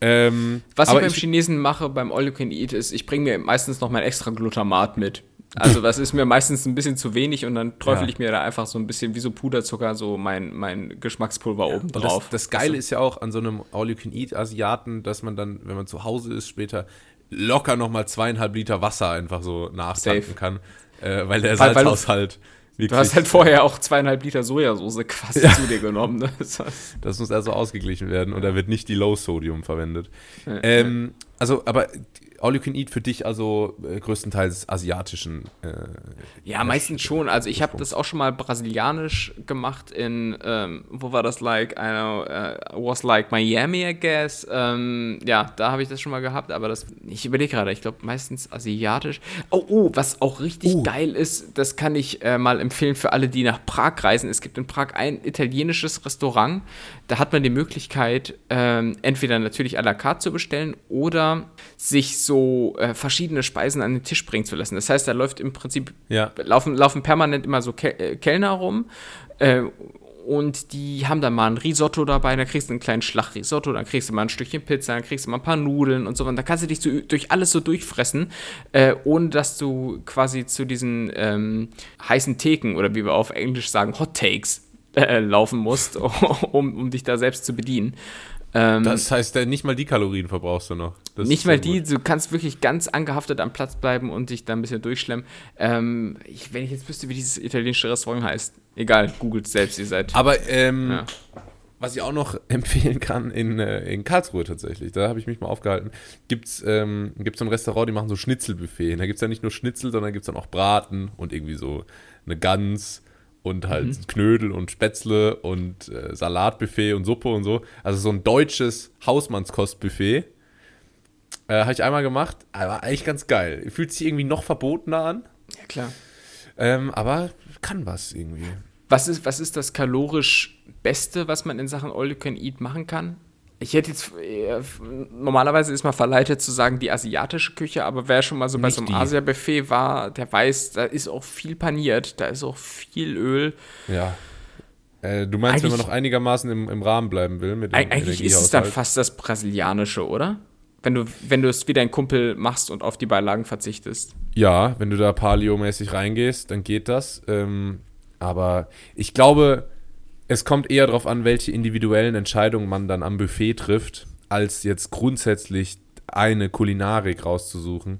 Ähm, Was ich beim ich, Chinesen mache, beim All You Can Eat, ist, ich bringe mir meistens noch mein extra Glutamat mit. Also das ist mir meistens ein bisschen zu wenig und dann träufel ja. ich mir da einfach so ein bisschen wie so Puderzucker so mein, mein Geschmackspulver ja. oben drauf. Das, das Geile also, ist ja auch an so einem All-You-Can-Eat-Asiaten, dass man dann, wenn man zu Hause ist, später locker nochmal zweieinhalb Liter Wasser einfach so nachtanken kann, äh, weil der Salzhaushalt Wirklich. Du hast halt vorher auch zweieinhalb Liter Sojasauce quasi ja. zu dir genommen. Ne? Das, muss also ausgeglichen werden und da wird nicht die Low Sodium verwendet. Ja, ähm, also, aber All You Can Eat für dich also äh, größtenteils asiatischen. Äh, ja, meistens schon. Also ich habe das auch schon mal brasilianisch gemacht in, ähm, wo war das like? I know, uh, was like Miami, I guess. Ähm, ja, da habe ich das schon mal gehabt, aber das, ich überlege gerade, ich glaube meistens asiatisch. Oh, oh, was auch richtig uh. geil ist, das kann ich äh, mal empfehlen für alle, die nach Prag reisen. Es gibt in Prag ein italienisches Restaurant, da hat man die Möglichkeit, ähm, entweder natürlich à la carte zu bestellen oder sich so äh, verschiedene Speisen an den Tisch bringen zu lassen. Das heißt, da läuft im Prinzip, ja. laufen, laufen permanent immer so Ke äh, Kellner rum äh, und die haben dann mal ein Risotto dabei, dann kriegst du einen kleinen Schlag Risotto, dann kriegst du mal ein Stückchen Pizza, dann kriegst du mal ein paar Nudeln und so und dann kannst du dich so durch alles so durchfressen, äh, ohne dass du quasi zu diesen ähm, heißen Theken oder wie wir auf Englisch sagen, Hot Takes äh, laufen musst, um, um dich da selbst zu bedienen. Ähm, das heißt, äh, nicht mal die Kalorien verbrauchst du noch. Das nicht mal die, gut. du kannst wirklich ganz angehaftet am Platz bleiben und dich da ein bisschen durchschlemmen. Ähm, ich, wenn ich jetzt wüsste, wie dieses italienische Restaurant heißt, egal, googelt selbst, ihr seid. Aber ähm, ja. was ich auch noch empfehlen kann, in, äh, in Karlsruhe tatsächlich, da habe ich mich mal aufgehalten, gibt es ähm, gibt's ein Restaurant, die machen so Schnitzelbuffet. Da gibt es ja nicht nur Schnitzel, sondern gibt es dann auch Braten und irgendwie so eine Gans und halt mhm. Knödel und Spätzle und äh, Salatbuffet und Suppe und so. Also so ein deutsches Hausmannskostbuffet. Äh, Habe ich einmal gemacht, aber eigentlich ganz geil. Fühlt sich irgendwie noch verbotener an. Ja, klar. Ähm, aber kann was irgendwie. Was ist, was ist das kalorisch Beste, was man in Sachen All You Can Eat machen kann? Ich hätte jetzt, äh, normalerweise ist man verleitet zu sagen, die asiatische Küche, aber wer schon mal so bei so einem Asia-Buffet war, der weiß, da ist auch viel paniert, da ist auch viel Öl. Ja. Äh, du meinst, eigentlich, wenn man noch einigermaßen im, im Rahmen bleiben will? Mit dem eigentlich ist es dann fast das Brasilianische, oder? Wenn du, wenn du es wie dein Kumpel machst und auf die Beilagen verzichtest. Ja, wenn du da Paleo-mäßig reingehst, dann geht das. Ähm, aber ich glaube, es kommt eher darauf an, welche individuellen Entscheidungen man dann am Buffet trifft, als jetzt grundsätzlich eine Kulinarik rauszusuchen.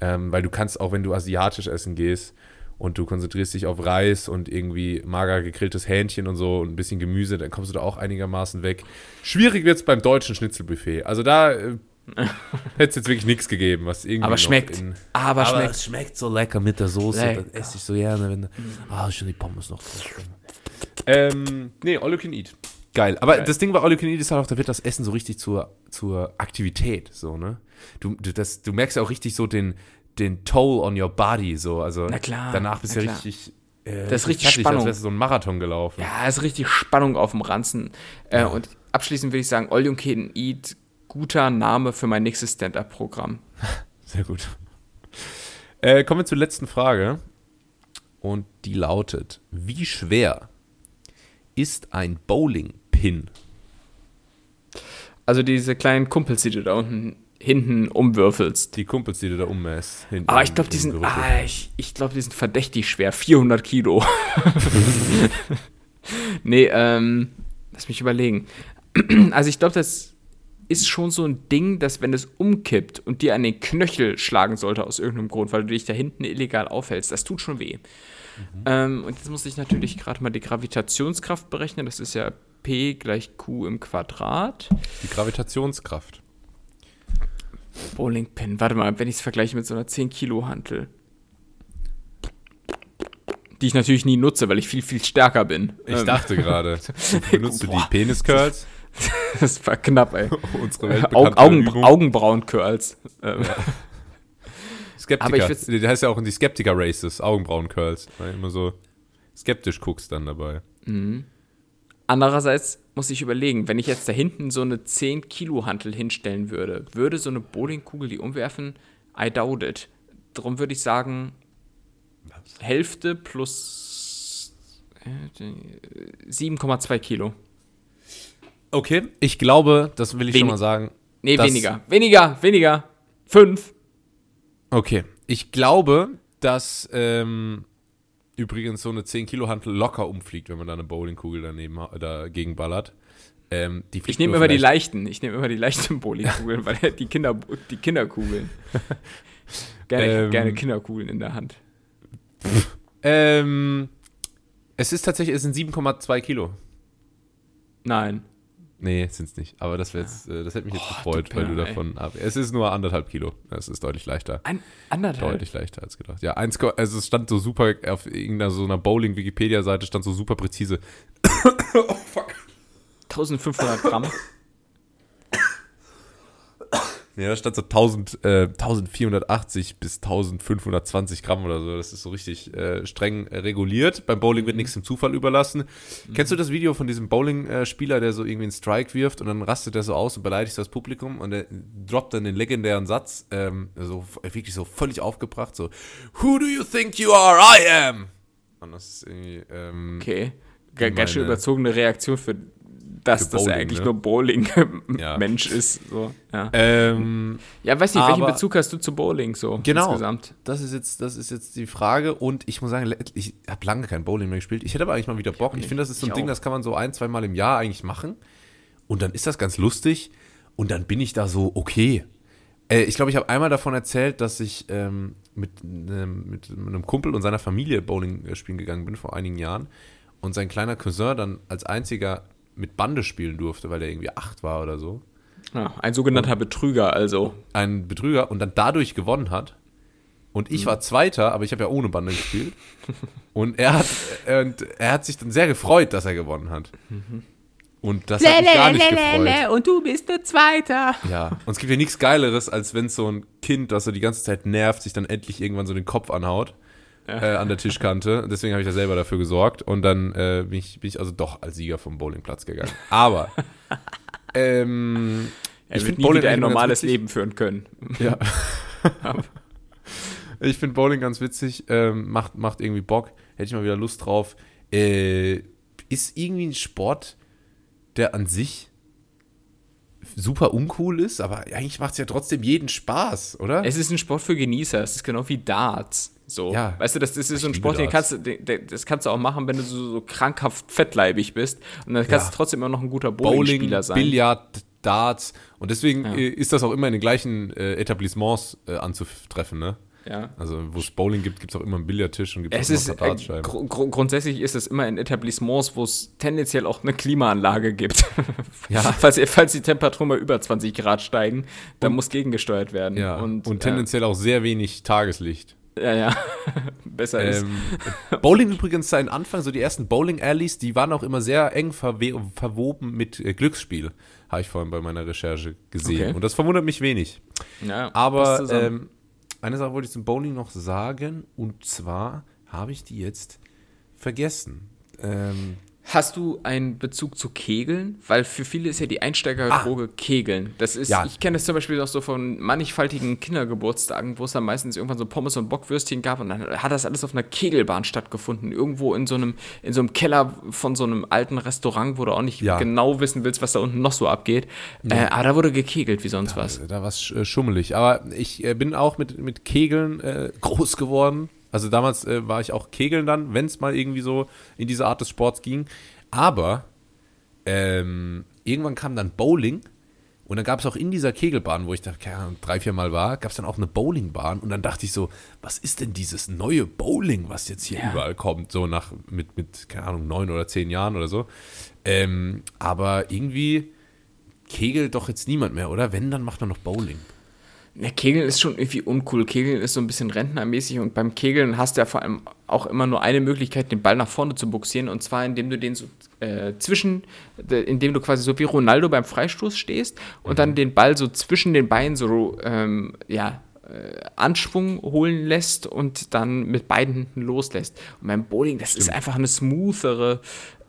Ähm, weil du kannst auch, wenn du asiatisch essen gehst und du konzentrierst dich auf Reis und irgendwie mager gegrilltes Hähnchen und so und ein bisschen Gemüse, dann kommst du da auch einigermaßen weg. Schwierig wird es beim deutschen Schnitzelbuffet. Also da äh, hätte es jetzt wirklich nichts gegeben, was irgendwie. Aber schmeckt. In, aber, aber schmeckt. es schmeckt so lecker mit der Soße. Lecker. Das esse ich so gerne, wenn. Ah, schon die Pommes noch drauf. Ähm, nee, All You Can Eat. Geil. Aber Geil. das Ding bei All You Can Eat ist halt auch, da wird das Essen so richtig zur, zur Aktivität, so, ne? Du, du, das, du merkst ja auch richtig so den, den Toll on your body, so. Also na klar, danach bist du ja richtig. Äh, das ist richtig fertig, Spannung. Als wärst du so ein Marathon gelaufen. Ja, es ist richtig Spannung auf dem Ranzen. Äh, ja. Und abschließend würde ich sagen, All You Can Eat, guter Name für mein nächstes Stand-Up-Programm. Sehr gut. Äh, kommen wir zur letzten Frage. Und die lautet: Wie schwer ist ein Bowling-Pin? Also diese kleinen Kumpels, die du da unten hinten umwürfelst. Die Kumpels, die du da ummäßt. Ah, ich glaube, die sind, ah, ich, ich glaube, die sind verdächtig schwer. 400 Kilo. nee, ähm, lass mich überlegen. Also ich glaube, das ist schon so ein Ding, dass wenn es umkippt und dir an den Knöchel schlagen sollte aus irgendeinem Grund, weil du dich da hinten illegal aufhältst, das tut schon weh. Mhm. Ähm, und jetzt muss ich natürlich gerade mal die Gravitationskraft berechnen. Das ist ja P gleich Q im Quadrat. Die Gravitationskraft. Bowlingpin. Warte mal, wenn ich es vergleiche mit so einer 10 Kilo Hantel. Die ich natürlich nie nutze, weil ich viel, viel stärker bin. Ich ähm. dachte gerade. Benutzt du die Penis-Curls? Das war knapp, ey. Unsere Aug Augen, Augenbrauen-Curls. Ähm. Ja. Skeptiker. Aber ich der heißt ja auch in die Skeptiker-Races, Augenbrauen-Curls. Weil immer so skeptisch guckst dann dabei. Mhm. Andererseits muss ich überlegen, wenn ich jetzt da hinten so eine 10 Kilo Hantel hinstellen würde, würde so eine Bowlingkugel die umwerfen? I doubt it. Darum würde ich sagen? Hälfte plus 7,2 äh, Kilo. Okay, ich glaube, das will ich Wen schon mal sagen. Nee, weniger. Weniger, weniger. Fünf. Okay, ich glaube, dass ähm, übrigens so eine 10 Kilo Hantel locker umfliegt, wenn man da eine Bowlingkugel daneben dagegen ballert. Ähm, ich nehme immer die leichten. Ich nehme immer die leichten Bowlingkugeln, weil die Kinder die Kinderkugeln. gerne, ähm, gerne Kinderkugeln in der Hand. ähm, es ist tatsächlich, es sind 7,2 Kilo. Nein. Nee, sind es nicht. Aber das, jetzt, äh, das hätte mich jetzt oh, gefreut, weil du davon ab. Es ist nur anderthalb Kilo. Es ist deutlich leichter. Ein, anderthalb? Deutlich leichter als gedacht. Ja, eins, also es stand so super, auf irgendeiner so einer Bowling-Wikipedia-Seite stand so super präzise. oh fuck. 1500 Gramm. Ja, da stand so 1000, äh, 1480 bis 1520 Gramm oder so. Das ist so richtig äh, streng äh, reguliert. Beim Bowling wird mhm. nichts dem Zufall überlassen. Mhm. Kennst du das Video von diesem Bowling-Spieler, der so irgendwie einen Strike wirft und dann rastet er so aus und beleidigt das Publikum und er droppt dann den legendären Satz, ähm, so wirklich so völlig aufgebracht, so Who do you think you are? I am! Und das ist irgendwie. Ähm, okay. Ganz schön überzogene Reaktion für dass das Bowling, eigentlich ne? nur Bowling-Mensch ja. ist. So. Ja. Ähm, ja, weiß nicht, welchen Bezug hast du zu Bowling so genau, insgesamt? Das ist, jetzt, das ist jetzt die Frage und ich muss sagen, ich habe lange kein Bowling mehr gespielt. Ich hätte aber eigentlich mal wieder Bock. Ich finde, das ist so ein Ding, das kann man so ein, zwei Mal im Jahr eigentlich machen und dann ist das ganz lustig und dann bin ich da so, okay. Äh, ich glaube, ich habe einmal davon erzählt, dass ich ähm, mit, ähm, mit einem Kumpel und seiner Familie Bowling äh, spielen gegangen bin vor einigen Jahren und sein kleiner Cousin dann als einziger mit Bande spielen durfte, weil er irgendwie acht war oder so. Ja, ein sogenannter und Betrüger also. Ein Betrüger und dann dadurch gewonnen hat. Und ich mhm. war Zweiter, aber ich habe ja ohne Bande gespielt. und er hat, und er hat sich dann sehr gefreut, dass er gewonnen hat. Mhm. Und das hat mich gar nicht gefreut. Und du bist der Zweiter. Ja, und es gibt ja nichts Geileres, als wenn so ein Kind, das so die ganze Zeit nervt, sich dann endlich irgendwann so den Kopf anhaut äh, an der Tischkante. Deswegen habe ich da selber dafür gesorgt. Und dann äh, bin, ich, bin ich also doch als Sieger vom Bowlingplatz gegangen. Aber ähm, er ich wird nie Bowling wieder ein normales Leben führen können. Ja. ich finde Bowling ganz witzig. Ähm, macht, macht irgendwie Bock. Hätte ich mal wieder Lust drauf. Äh, ist irgendwie ein Sport, der an sich super uncool ist, aber eigentlich macht es ja trotzdem jeden Spaß, oder? Es ist ein Sport für Genießer. Es ist genau wie Darts. So, ja, weißt du, das, das ist so ein Sport, den kannst du, den, das kannst du auch machen, wenn du so, so krankhaft fettleibig bist. Und dann kannst ja. du trotzdem immer noch ein guter Bowling-Spieler sein. Billard, Darts. Und deswegen ja. Äh, ist das auch immer in den gleichen äh, Etablissements äh, anzutreffen, ne? Ja. Also, wo es Bowling gibt, gibt es auch immer einen Billardtisch und gibt es auch immer ist, äh, gr gr Grundsätzlich ist es immer in Etablissements, wo es tendenziell auch eine Klimaanlage gibt. ja. falls, falls die Temperaturen mal über 20 Grad steigen, dann und, muss gegengesteuert werden. Ja. Und, und tendenziell auch sehr wenig Tageslicht. Ja, ja. Besser ähm, ist. Bowling übrigens sein Anfang, so die ersten Bowling-Alleys, die waren auch immer sehr eng verwoben mit äh, Glücksspiel. Habe ich vorhin bei meiner Recherche gesehen. Okay. Und das verwundert mich wenig. Ja, Aber ähm, eine Sache wollte ich zum Bowling noch sagen. Und zwar habe ich die jetzt vergessen. Ähm, Hast du einen Bezug zu Kegeln? Weil für viele ist ja die Einsteigerdroge ah. Kegeln. Das ist, ja. ich kenne das zum Beispiel auch so von mannigfaltigen Kindergeburtstagen, wo es dann meistens irgendwann so Pommes und Bockwürstchen gab und dann hat das alles auf einer Kegelbahn stattgefunden. Irgendwo in so einem, in so einem Keller von so einem alten Restaurant, wo du auch nicht ja. genau wissen willst, was da unten noch so abgeht. Ja. Äh, aber da wurde gekegelt wie sonst da, was. Da war es äh, schummelig. Aber ich äh, bin auch mit, mit Kegeln äh, groß geworden. Also damals äh, war ich auch Kegeln dann, wenn es mal irgendwie so in diese Art des Sports ging. Aber ähm, irgendwann kam dann Bowling und dann gab es auch in dieser Kegelbahn, wo ich da keine Ahnung, drei, vier Mal war, gab es dann auch eine Bowlingbahn und dann dachte ich so, was ist denn dieses neue Bowling, was jetzt hier ja. überall kommt, so nach mit, mit, keine Ahnung, neun oder zehn Jahren oder so. Ähm, aber irgendwie kegelt doch jetzt niemand mehr, oder? Wenn, dann macht man noch Bowling. Ja, Kegeln ist schon irgendwie uncool. Kegeln ist so ein bisschen rentnermäßig und beim Kegeln hast du ja vor allem auch immer nur eine Möglichkeit, den Ball nach vorne zu buxieren und zwar indem du den so äh, zwischen, indem du quasi so wie Ronaldo beim Freistoß stehst und mhm. dann den Ball so zwischen den Beinen so, ähm, ja, äh, Anschwung holen lässt und dann mit beiden hinten loslässt. Und beim Bowling, das Stimmt. ist einfach eine smoothere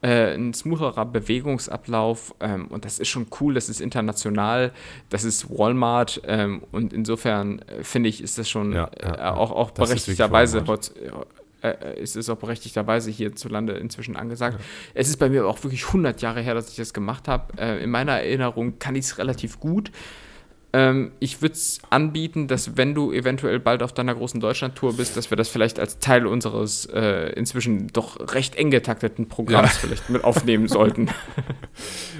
äh, ein smootherer Bewegungsablauf ähm, und das ist schon cool, das ist international, das ist Walmart ähm, und insofern äh, finde ich, ist das schon ja, ja, äh, auch, auch berechtigterweise äh, äh, ist es auch berechtigterweise hierzulande inzwischen angesagt. Ja. Es ist bei mir auch wirklich 100 Jahre her, dass ich das gemacht habe. Äh, in meiner Erinnerung kann ich es relativ gut. Ähm, ich würde es anbieten, dass wenn du eventuell bald auf deiner großen Deutschland-Tour bist, dass wir das vielleicht als Teil unseres äh, inzwischen doch recht eng getakteten Programms ja. vielleicht mit aufnehmen sollten.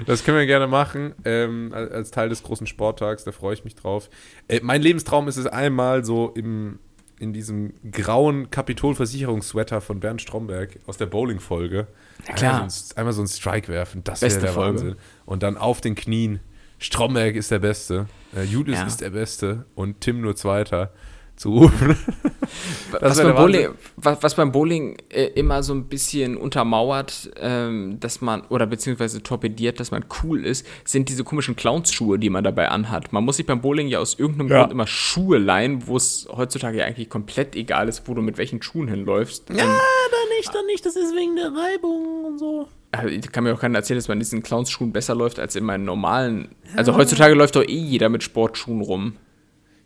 Das können wir gerne machen, ähm, als Teil des großen Sporttags, da freue ich mich drauf. Äh, mein Lebenstraum ist es einmal so im, in diesem grauen Kapitolversicherungssweater von Bernd Stromberg aus der Bowling-Folge. Ja, klar. Einmal so, ein, einmal so einen Strike werfen, das wäre der Folge. Wahnsinn. Und dann auf den Knien Stromberg ist der Beste, äh, Julius ja. ist der Beste und Tim nur Zweiter zu rufen. was, beim Bowling, was, was, beim Bowling, äh, immer so ein bisschen untermauert, ähm, dass man, oder beziehungsweise torpediert, dass man cool ist, sind diese komischen Clownsschuhe, die man dabei anhat. Man muss sich beim Bowling ja aus irgendeinem ja. Grund immer Schuhe leihen, wo es heutzutage ja eigentlich komplett egal ist, wo du mit welchen Schuhen hinläufst. Ja, ähm, dann nicht, dann nicht, das ist wegen der Reibung und so. Ich kann mir auch keiner erzählen, dass man in diesen Clownsschuhen besser läuft als in meinen normalen. Also heutzutage läuft doch eh jeder mit Sportschuhen rum.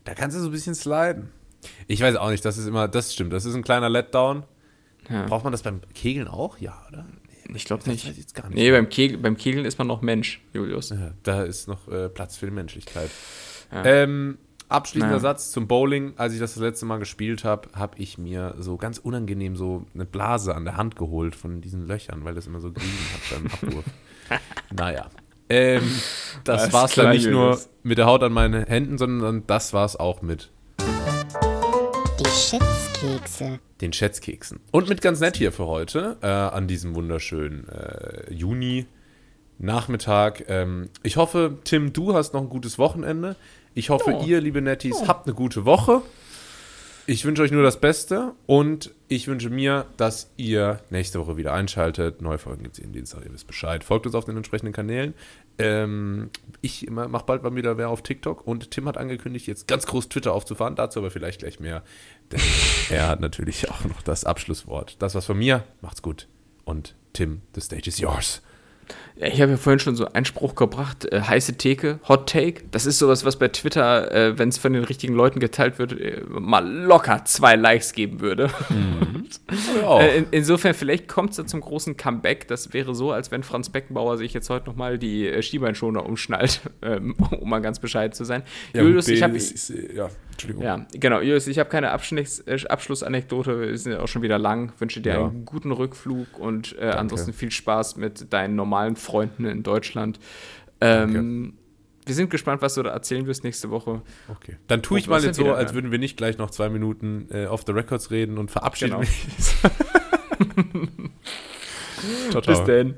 Da kannst du so ein bisschen sliden. Ich weiß auch nicht, das ist immer, das stimmt, das ist ein kleiner Letdown. Ja. Braucht man das beim Kegeln auch? Ja, oder? Nee, ich glaube nicht. Jetzt gar nicht. Nee, beim, Kegel, beim Kegeln ist man noch Mensch, Julius. Ja, da ist noch äh, Platz für die Menschlichkeit. Ja. Ähm, abschließender naja. Satz zum Bowling. Als ich das das letzte Mal gespielt habe, habe ich mir so ganz unangenehm so eine Blase an der Hand geholt von diesen Löchern, weil das immer so gerieben hat beim Abwurf. naja. Ähm, das war es dann nicht nur mit der Haut an meinen Händen, sondern das war es auch mit die Schätzkekse. Den Schätzkeksen. Und mit ganz nett hier für heute, äh, an diesem wunderschönen äh, Juni-Nachmittag. Ähm, ich hoffe, Tim, du hast noch ein gutes Wochenende. Ich hoffe, oh. ihr, liebe Netties, oh. habt eine gute Woche. Ich wünsche euch nur das Beste und ich wünsche mir, dass ihr nächste Woche wieder einschaltet. Neue Folgen gibt es jeden Dienstag, ihr wisst Bescheid. Folgt uns auf den entsprechenden Kanälen. Ähm, ich mache bald mal wieder wer auf TikTok und Tim hat angekündigt, jetzt ganz groß Twitter aufzufahren. Dazu aber vielleicht gleich mehr, denn er hat natürlich auch noch das Abschlusswort. Das war's von mir. Macht's gut und Tim, the stage is yours. Ich habe ja vorhin schon so einen Spruch gebracht, äh, heiße Theke, Hot Take. Das ist sowas, was bei Twitter, äh, wenn es von den richtigen Leuten geteilt wird, äh, mal locker zwei Likes geben würde. Mhm. Äh, in, insofern, vielleicht kommt es da zum großen Comeback. Das wäre so, als wenn Franz Beckenbauer sich jetzt heute nochmal die äh, Schiebeinschoner umschnallt, ähm, um mal ganz bescheid zu sein. Ja, Julius, ich habe... Ja, Entschuldigung. Ja, genau. Julius, ich habe keine äh, Abschlussanekdote. Wir sind ja auch schon wieder lang. Wünsche dir ja. einen guten Rückflug und ansonsten viel Spaß mit deinen normalen Freunden Freunden in Deutschland. Ähm, wir sind gespannt, was du da erzählen wirst nächste Woche. Okay. Dann tue ich mal jetzt so, als würden wir nicht gleich noch zwei Minuten äh, off the records reden und verabschieden genau. mich. ciao, ciao. Bis dann.